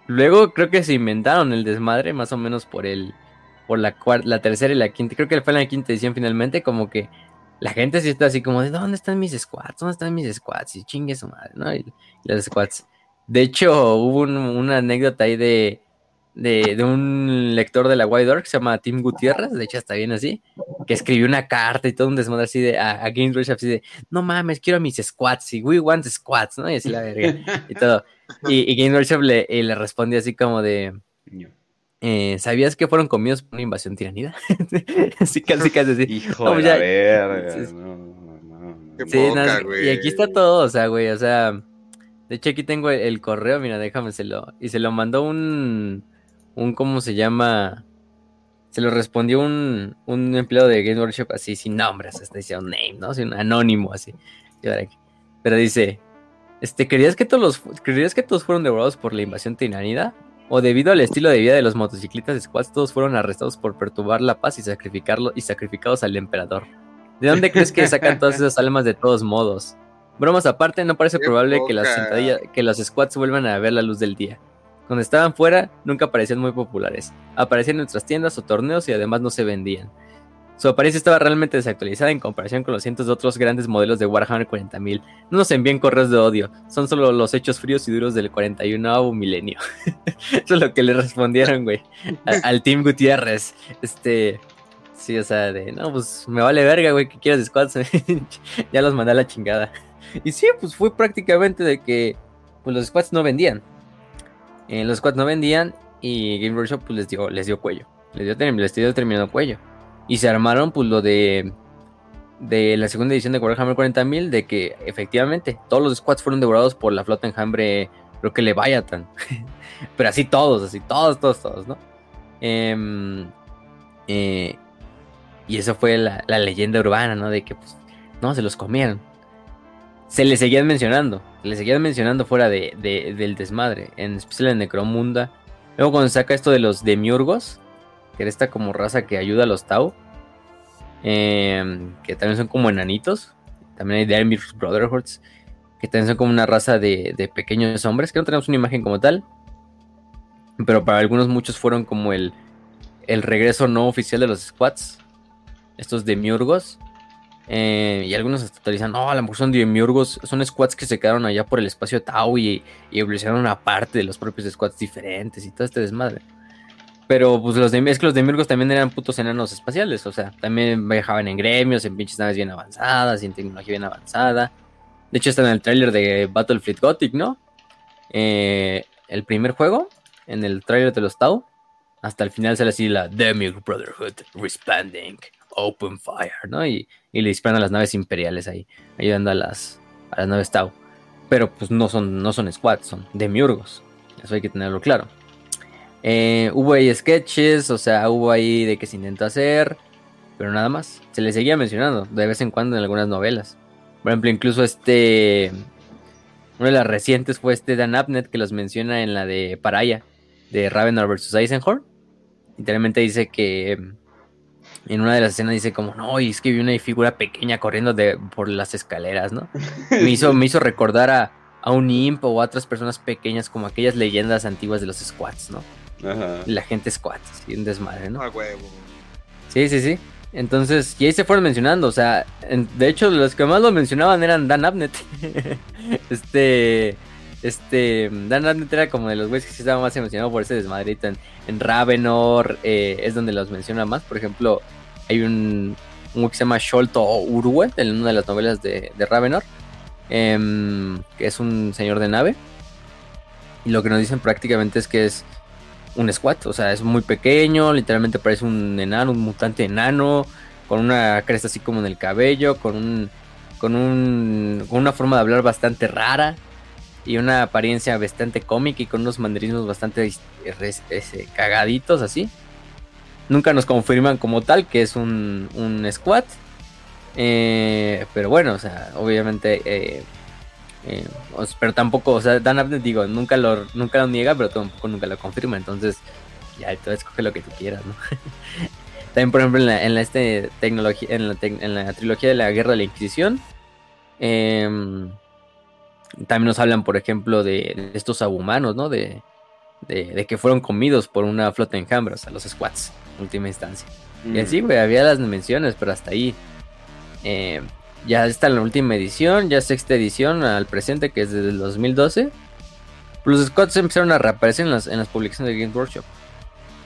luego creo que se inventaron el desmadre, más o menos por el. Por la, la tercera y la quinta. Creo que fue en la quinta edición finalmente. Como que la gente sí está así como de ¿dónde están mis squads? ¿Dónde están mis squads? Y chingue su madre, ¿no? Y, los squads. De hecho, hubo una anécdota ahí de de, un lector de la White que se llama Tim Gutiérrez, de hecho está bien así, que escribió una carta y todo un desmadre así de a, a Games Workshop así de no mames, quiero mis squats y we want squats, ¿no? Y así la verga y todo. Y, y Games Workshop le, le responde así como de eh, ¿sabías que fueron comidos por una invasión tiranida? así casi casi así. Hijo de la verga, no, no, sí, y aquí está todo, o sea, güey, o sea, de hecho aquí tengo el, el correo, mira, déjame se lo, y se lo mandó un un, ¿cómo se llama? Se lo respondió un, un empleado de Game Workshop así, sin nombres, hasta decía un name, ¿no? un anónimo así. Pero dice, este, ¿creías que todos los, ¿creías que todos fueron devorados por la invasión tiranida? ¿O debido al estilo de vida de los motociclistas squads, todos fueron arrestados por perturbar la paz y sacrificarlo y sacrificados al emperador? ¿De dónde crees que sacan todas esas almas de todos modos? Bromas aparte, no parece probable que las, que los squads vuelvan a ver la luz del día. Cuando estaban fuera, nunca parecían muy populares. Aparecían en nuestras tiendas o torneos y además no se vendían. Su apariencia estaba realmente desactualizada en comparación con los cientos de otros grandes modelos de Warhammer 40.000. No nos envíen correos de odio, son solo los hechos fríos y duros del 41 milenio. Eso es lo que le respondieron, güey, al Team Gutiérrez. Este, sí, o sea, de, no, pues me vale verga, güey, que quieras squads. ya los mandé a la chingada. Y sí, pues fue prácticamente de que pues, los squads no vendían. Eh, los squads no vendían y Game Workshop pues, les, dio, les dio cuello. Les dio, les dio terminado cuello. Y se armaron pues lo de de la segunda edición de Warhammer 40.000 de que efectivamente todos los squads fueron devorados por la flota enjambre, creo que Leviathan. Pero así todos, así todos, todos, todos, ¿no? Em, eh, y eso fue la, la, leyenda urbana, ¿no? De que pues no, se los comieron se le seguían mencionando, se le seguían mencionando fuera de, del desmadre, en especial en Necromunda. Luego cuando saca esto de los demiurgos, que era esta como raza que ayuda a los Tau, em, que también son como enanitos. También hay Demir's Brotherhoods, que también son como una raza de, de, pequeños hombres, que no tenemos una imagen como tal. Pero para algunos muchos fueron como el, el regreso no oficial de los squats. Estos demiurgos. Eh, y algunos hasta teorizan, no, a lo mejor son demiurgos, son squads que se quedaron allá por el espacio Tau y, y evolucionaron aparte de los propios squads diferentes y todo este desmadre. Pero pues los es que los demiurgos también eran putos enanos espaciales, o sea, también viajaban en gremios, en pinches naves bien avanzadas, en tecnología bien avanzada. De hecho, está en el tráiler de Battlefleet Gothic, ¿no? Eh, el primer juego, en el tráiler de los Tau, hasta el final sale así la Demiurg Brotherhood Respanding Open Fire, ¿no? Y, y, le disparan a las naves imperiales ahí, ayudando a las, a las naves Tau. Pero pues no son, no son squads, son demiurgos. Eso hay que tenerlo claro. Eh, hubo ahí sketches, o sea, hubo ahí de que se intentó hacer, pero nada más. Se le seguía mencionando de vez en cuando en algunas novelas. Por ejemplo, incluso este. Una de las recientes fue este Dan Abnett que los menciona en la de Paraya, de Ravenor vs. Eisenhower. Literalmente dice que. En una de las escenas dice como, no, y es que vi una figura pequeña corriendo de, por las escaleras, ¿no? Me hizo, me hizo recordar a, a un imp o a otras personas pequeñas como aquellas leyendas antiguas de los squats, ¿no? Ajá. La gente squat, y un desmadre, ¿no? A huevo. Sí, sí, sí. Entonces, y ahí se fueron mencionando, o sea, en- de hecho los que más lo mencionaban eran Dan Abnett. este, este, Dan Abnett era como de los güeyes que sí estaba más emocionado por ese desmadrito. En, en Ravenor eh, es donde los menciona más. Por ejemplo, hay un, un que se llama Sholto Urwe en una de las novelas de, Ravenor, em, que es un señor de nave. Y lo que nos dicen prácticamente es que es un squat, o sea, es muy pequeño, literalmente parece un enano, un mutante enano, con una cresta así como en el cabello, con un con un con una forma de hablar bastante rara y una apariencia bastante cómica y con unos manderismos bastante cagaditos así. Nunca nos confirman como tal que es un, un squat. Eh, pero bueno, o sea, obviamente eh, eh, pero tampoco, o sea, Dan Abnett, digo, nunca lo, nunca lo niega, pero tampoco nunca lo confirma. Entonces, ya, tú escoge lo que tú quieras, ¿no? También, por ejemplo, en la, en la, este, en, la en la trilogía de la Guerra de la Inquisición, también nos hablan, por ejemplo, de, de estos abumanos, ¿no? De, de, de que fueron comidos por una flota de enjambres, a los squats, en última instancia. Y así, güey, había las menciones, pero hasta ahí. Eh, ya está en la última edición, ya sexta edición al presente, que es desde el 2012. Los squats empezaron a reaparecer en las, en las publicaciones de Games Workshop.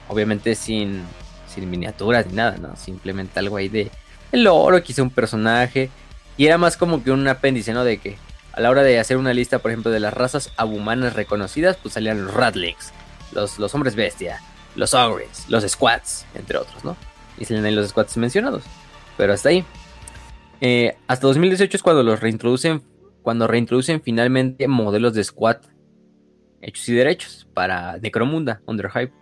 Obviamente sin, sin miniaturas ni nada, ¿no? Simplemente algo ahí de el oro, quizá un personaje. Y era más como que un apéndice, ¿no? De que a la hora de hacer una lista, por ejemplo, de las razas abumanas reconocidas, pues salían los Ratlings, los, los hombres bestia, los ogres, los squats, entre otros, ¿no? Y salen ahí los squats mencionados. Pero hasta ahí. Eh, hasta 2018 es cuando los reintroducen, cuando reintroducen finalmente modelos de squat hechos y derechos para Necromunda, Underhype.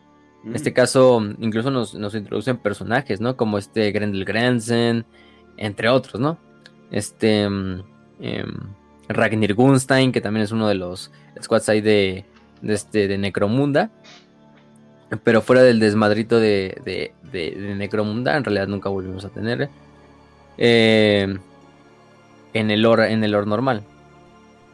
En este caso, incluso nos, nos introducen personajes, ¿no? Como este Grendel Gransen, entre otros, ¿no? Este. mm, em, Ragnir Gunstein, que también es uno de los squads ahí de, de, este, de Necromunda. Pero fuera del desmadrito de, de, Necromunda, en realidad nunca volvimos a tener. eh, en el lore, en el lore normal.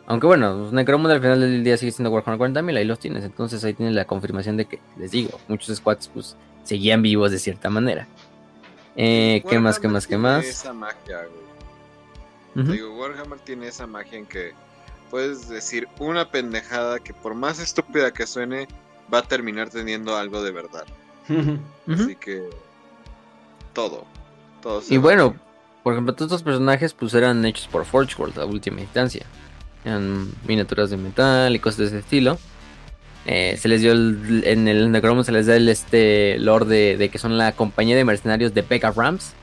Aunque bueno, pues, Necromunda al final del día sigue siendo Warhammer 40.000, ahí los tienes. Entonces ahí tienes la confirmación de que, les digo, muchos squads pues seguían vivos de cierta manera. Eh, ¿Qué más, qué más, qué más? Esa magia, güey. Digo, Warhammer tiene esa magia en que puedes decir una pendejada que por más estúpida que suene, va a terminar teniendo algo de verdad. Así que todo. todo se Y bueno, por ejemplo, todos estos personajes pues eran hechos por Forge World a última instancia. Eran miniaturas de metal y cosas de ese estilo. Eh, se les dio el- en el Necromunda se les da el este lore de, de que son la compañía de mercenarios de Pekka Rams.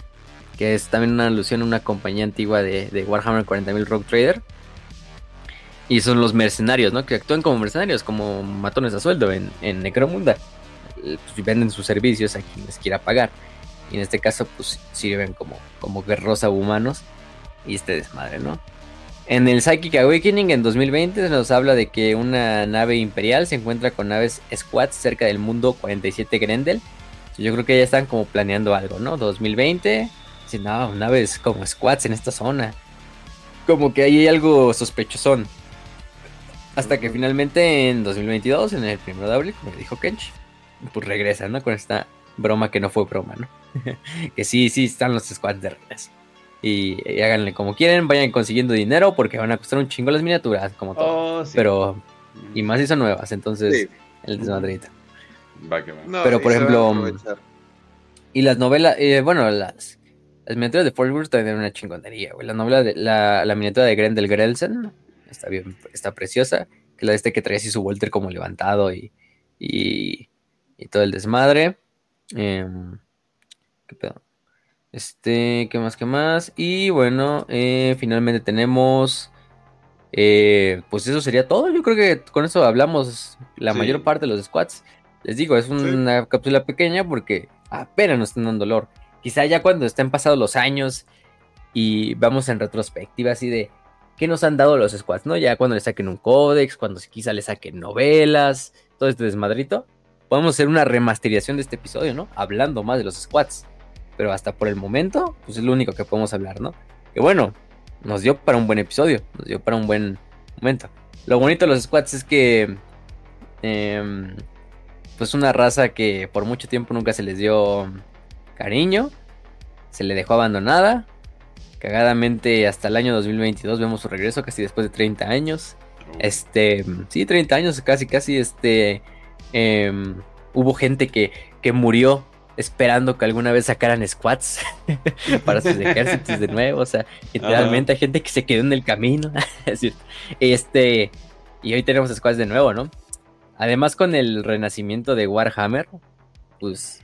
Que es también una alusión a una compañía antigua de, de Warhammer 40.000 Rogue Trader. Y son los mercenarios, ¿no? Que actúan como mercenarios, como matones a sueldo en, en Necromunda. Eh, pues, venden sus servicios a quien les quiera pagar. Y en este caso, pues sirven como, como guerreros humanos. Y este desmadre, ¿no? En el Psychic Awakening en 2020 nos habla de que una nave imperial se encuentra con naves squads cerca del mundo 47 Grendel. Yo creo que ya están como planeando algo, ¿no? 2020, si no, naves como squads en esta zona. Como que ahí hay algo sospechosón. Hasta que finalmente en 2022, en el 1 de abril, como dijo Kench, pues regresa, ¿no? Con esta broma que no fue broma, ¿no? que sí, sí, están los squads de regreso. Y, háganle como quieren, vayan consiguiendo dinero porque van a costar un chingo las miniaturas, como todo. Oh, Pero, y más si son nuevas, entonces, el desmadrito. Va que va. Pero, por ejemplo, y las novelas, eh, bueno, las, las miniaturas de Fort Worth también una chingonería, güey. La novela de, la, la miniatura de Grendel Grelsen está bien, está preciosa. Que la de este que trae así su Walter como levantado y, y, y todo el desmadre. Eh, ¿Qué pedo? Este, ¿qué más, qué más? Y bueno, eh, finalmente tenemos... Eh, pues eso sería todo. Yo creo que con eso hablamos la mayor parte de los squats. Les digo, es una cápsula pequeña porque apenas nos están dando dolor. Quizá ya cuando estén pasados los años y vamos en retrospectiva así de qué nos han dado los squats, ¿no? Ya cuando le saquen un códex, cuando quizá le saquen novelas, todo este desmadrito, podemos hacer una remasterización de este episodio, ¿no? Hablando más de los squats. Pero hasta por el momento, pues es lo único que podemos hablar, ¿no? Que bueno, nos dio para un buen episodio, nos dio para un buen momento. Lo bonito de los squats es que, eh, pues una raza que por mucho tiempo nunca se les dio cariño, se le dejó abandonada. Cagadamente hasta el año 2022 vemos su regreso casi después de 30 años. Este, sí, 30 años, casi, casi, este, em, hubo gente que, que murió esperando que alguna vez sacaran squats para sus ejércitos de nuevo. O sea, literalmente hay gente que se quedó en el camino. este, y hoy tenemos squats de nuevo, ¿no? Además, con el renacimiento de Warhammer, pues,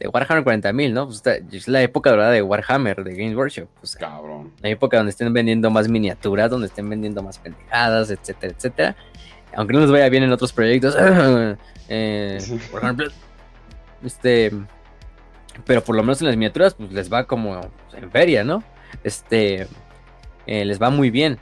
de Warhammer 40.000, ¿no? Pues, es la época dorada de Warhammer, de Games Workshop. Pues, Cabrón. La época donde estén vendiendo más miniaturas, donde estén vendiendo más pendejadas, etcétera, etcétera. Aunque no les vaya bien en otros proyectos. eh, por ejemplo, este pero por lo menos en las miniaturas, pues les va como en feria, ¿no? Este, eh, les va muy bien.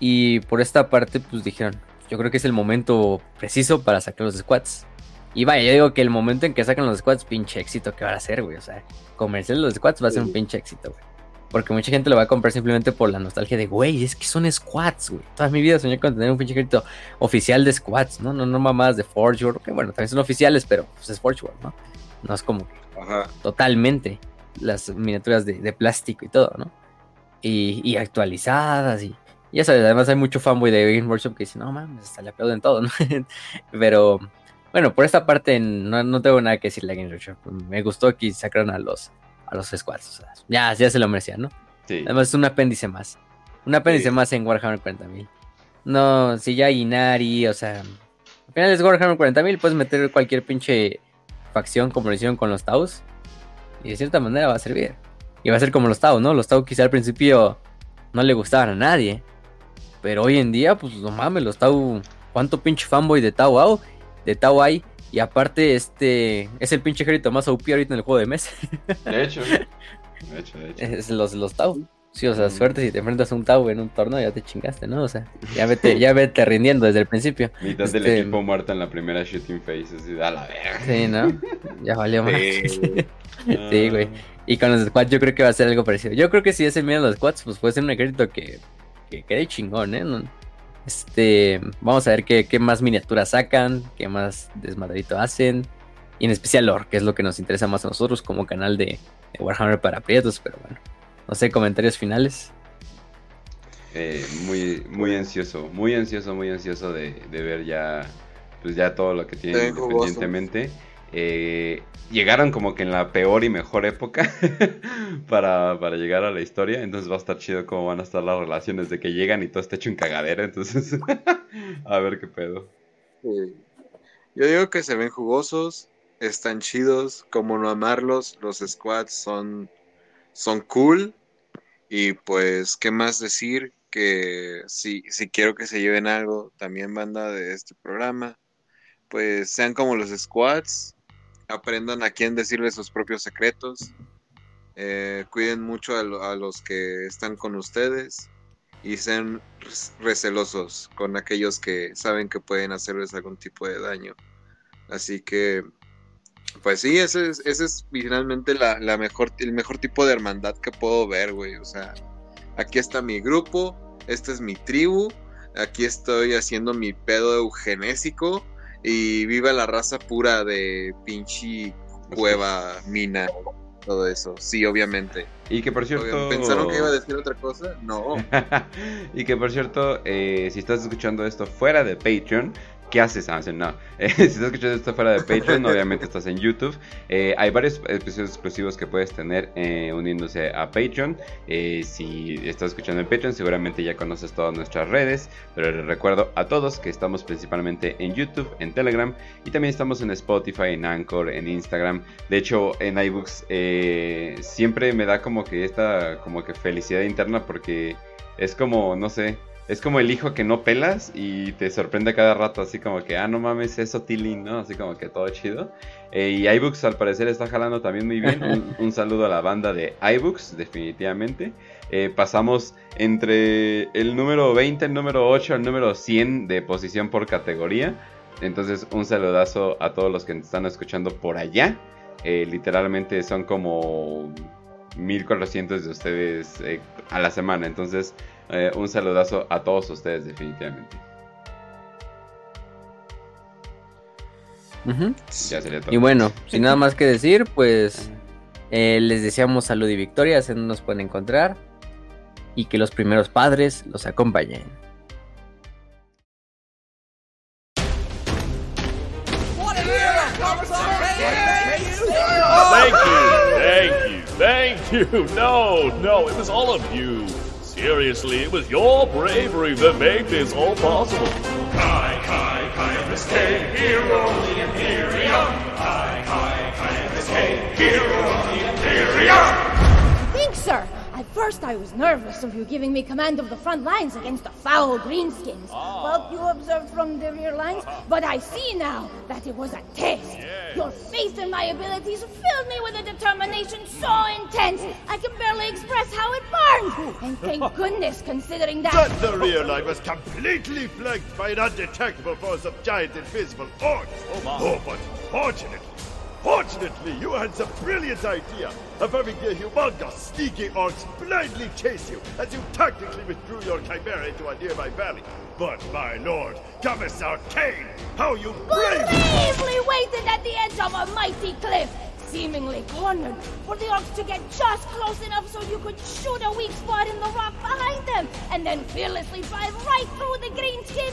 Y por esta parte, pues dijeron, yo creo que es el momento preciso para sacar los squads. Y vaya, yo digo que el momento en que sacan los squads, pinche éxito que va a ser, güey. O sea, comercial los squads va a ser un pinche éxito, güey. Porque mucha gente lo va a comprar simplemente por la nostalgia de, güey, es que son squads, güey. Toda mi vida soñé con tener un pinche crédito oficial de squads, ¿no? No, no mamás de Forge World, que bueno, también son oficiales, pero pues, es Forge World, ¿no? No es como totalmente las miniaturas de, plástico y todo, ¿no? Y, actualizadas y ya sabes, además hay mucho fanboy de Game Workshop que dice, no mames, hasta le aplauden todo, ¿no? Pero bueno, por esta parte no, tengo nada que decirle a Game Workshop. Me gustó que sacaron a los, a los squads, o sea, ya, ya se lo merecían, ¿no? Además es un apéndice más. Un apéndice más en Warhammer 40.000. No, si ya Inari, o sea, al final es Warhammer 40.000, puedes meter cualquier pinche facción como lo hicieron con los Taus. Y de cierta manera va a servir. Y va a ser como los Tau, ¿no? Los Tau quizá al principio no le gustaban a nadie. Pero hoy en día, pues no mames, los Tau. ¿Cuánto pinche fanboy de Tau, de hay? Y aparte, este es el pinche ejército más OP ahorita en el juego de mesa. De hecho, de hecho, de hecho. Es los, los Tau. Sí, o sea, suerte si te enfrentas a un Tau en un torneo, ya te chingaste, ¿no? O sea, ya vete, ya vete rindiendo desde el principio. Mitad del este, equipo muerto en la primera shooting phase, así, da la verga. Sí, ¿no? Ya valió más. Sí. güey. Y con los squads yo creo que va a ser algo parecido. Yo creo que si ese miedo los squads, pues puede ser un ejército que, que quede chingón, ¿eh? Este, vamos a ver qué, qué más miniaturas sacan, qué más desmadrito hacen. Y en especial lore, que es lo que nos interesa más a nosotros como canal de, de Warhammer para prietos, pero bueno. No sé, comentarios finales. Eh, muy, muy ansioso, muy ansioso, muy ansioso de, ver ya, pues ya todo lo que tienen independientemente. Eh, llegaron como que en la peor y mejor época para, llegar a la historia. Entonces va a estar chido cómo van a estar las relaciones de que llegan y todo está hecho en cagadera. Entonces, a ver qué pedo. Yo digo que se ven jugosos, están chidos, como no amarlos. Los squads son, son cool. Y pues, ¿qué más decir? Que si, si quiero que se lleven algo, también banda de este programa, pues sean como los squads, aprendan a quién decirle sus propios secretos, eh, cuiden mucho a, los que están con ustedes y sean recelosos con aquellos que saben que pueden hacerles algún tipo de daño. Así que, pues sí, ese es, ese es finalmente la, la, mejor, el mejor tipo de hermandad que puedo ver, güey. O sea, aquí está mi grupo, esta es mi tribu, aquí estoy haciendo mi pedo eugenésico y viva la raza pura de pinche cueva, mina, todo eso. Sí, obviamente. Y que por cierto... ¿Pensaron que iba a decir otra cosa? No. y que por cierto, eh, si estás escuchando esto fuera de Patreon, ¿Qué haces, ah, No. Eh, si estás escuchando esto fuera de Patreon, obviamente estás en YouTube. Eh, hay varios episodios exclusivos que puedes tener eh, uniéndose a Patreon. si estás escuchando en Patreon, seguramente ya conoces todas nuestras redes. Pero les recuerdo a todos que estamos principalmente en YouTube, en Telegram y también estamos en Spotify, en Anchor, en Instagram. De hecho, en iBooks siempre me da como que esta como que felicidad interna porque es como, no sé, es como el hijo que no pelas y te sorprende cada rato, así como que, ah, no mames, eso Tilling, ¿no? Así como que todo chido. Eh, y iBooks al parecer está jalando también muy bien. Un, saludo a la banda de iBooks, definitivamente. Eh, pasamos entre el número 20, el número 8, el número 100 de posición por categoría. Entonces, un saludazo a todos los que están escuchando por allá. Eh, literalmente son como 1400 de ustedes a la semana. Entonces, eh, un saludazo a todos ustedes, definitivamente. y bueno, sin nada más que decir, pues eh, les deseamos salud y victoria, se nos pueden encontrar y que los primeros padres los acompañen. Thank you, thank you, thank you. No, no, it was all of you. Seriously, it was your bravery that made this all possible. Kai, Kai, Kai, MSK, hero of the Imperium. Kai, Kai, Kai, MSK, hero of the Imperium. Thanks, sir. At first, I was nervous of you giving me command of the front lines against the foul greenskins. Oh. Well, you observed from the rear lines, uh-huh. but I see now that it was a test. Yes. Your faith in my abilities filled me with a determination so intense I can barely express how it burned. And thank goodness, considering that. But the rear line was completely flanked by an undetectable force of giant invisible orcs. Oh, oh but fortunately, Fortunately, you had some brilliant idea of having the humongous, sneaky orcs blindly chase you as you tactically withdrew your chimera into a nearby valley. But, my lord, Commissar Kane, how you bravely waited at the edge of a mighty cliff, seemingly cornered, for the orcs to get just close enough so you could shoot a weak spot in the rock behind them, and then fearlessly drive right through the green skin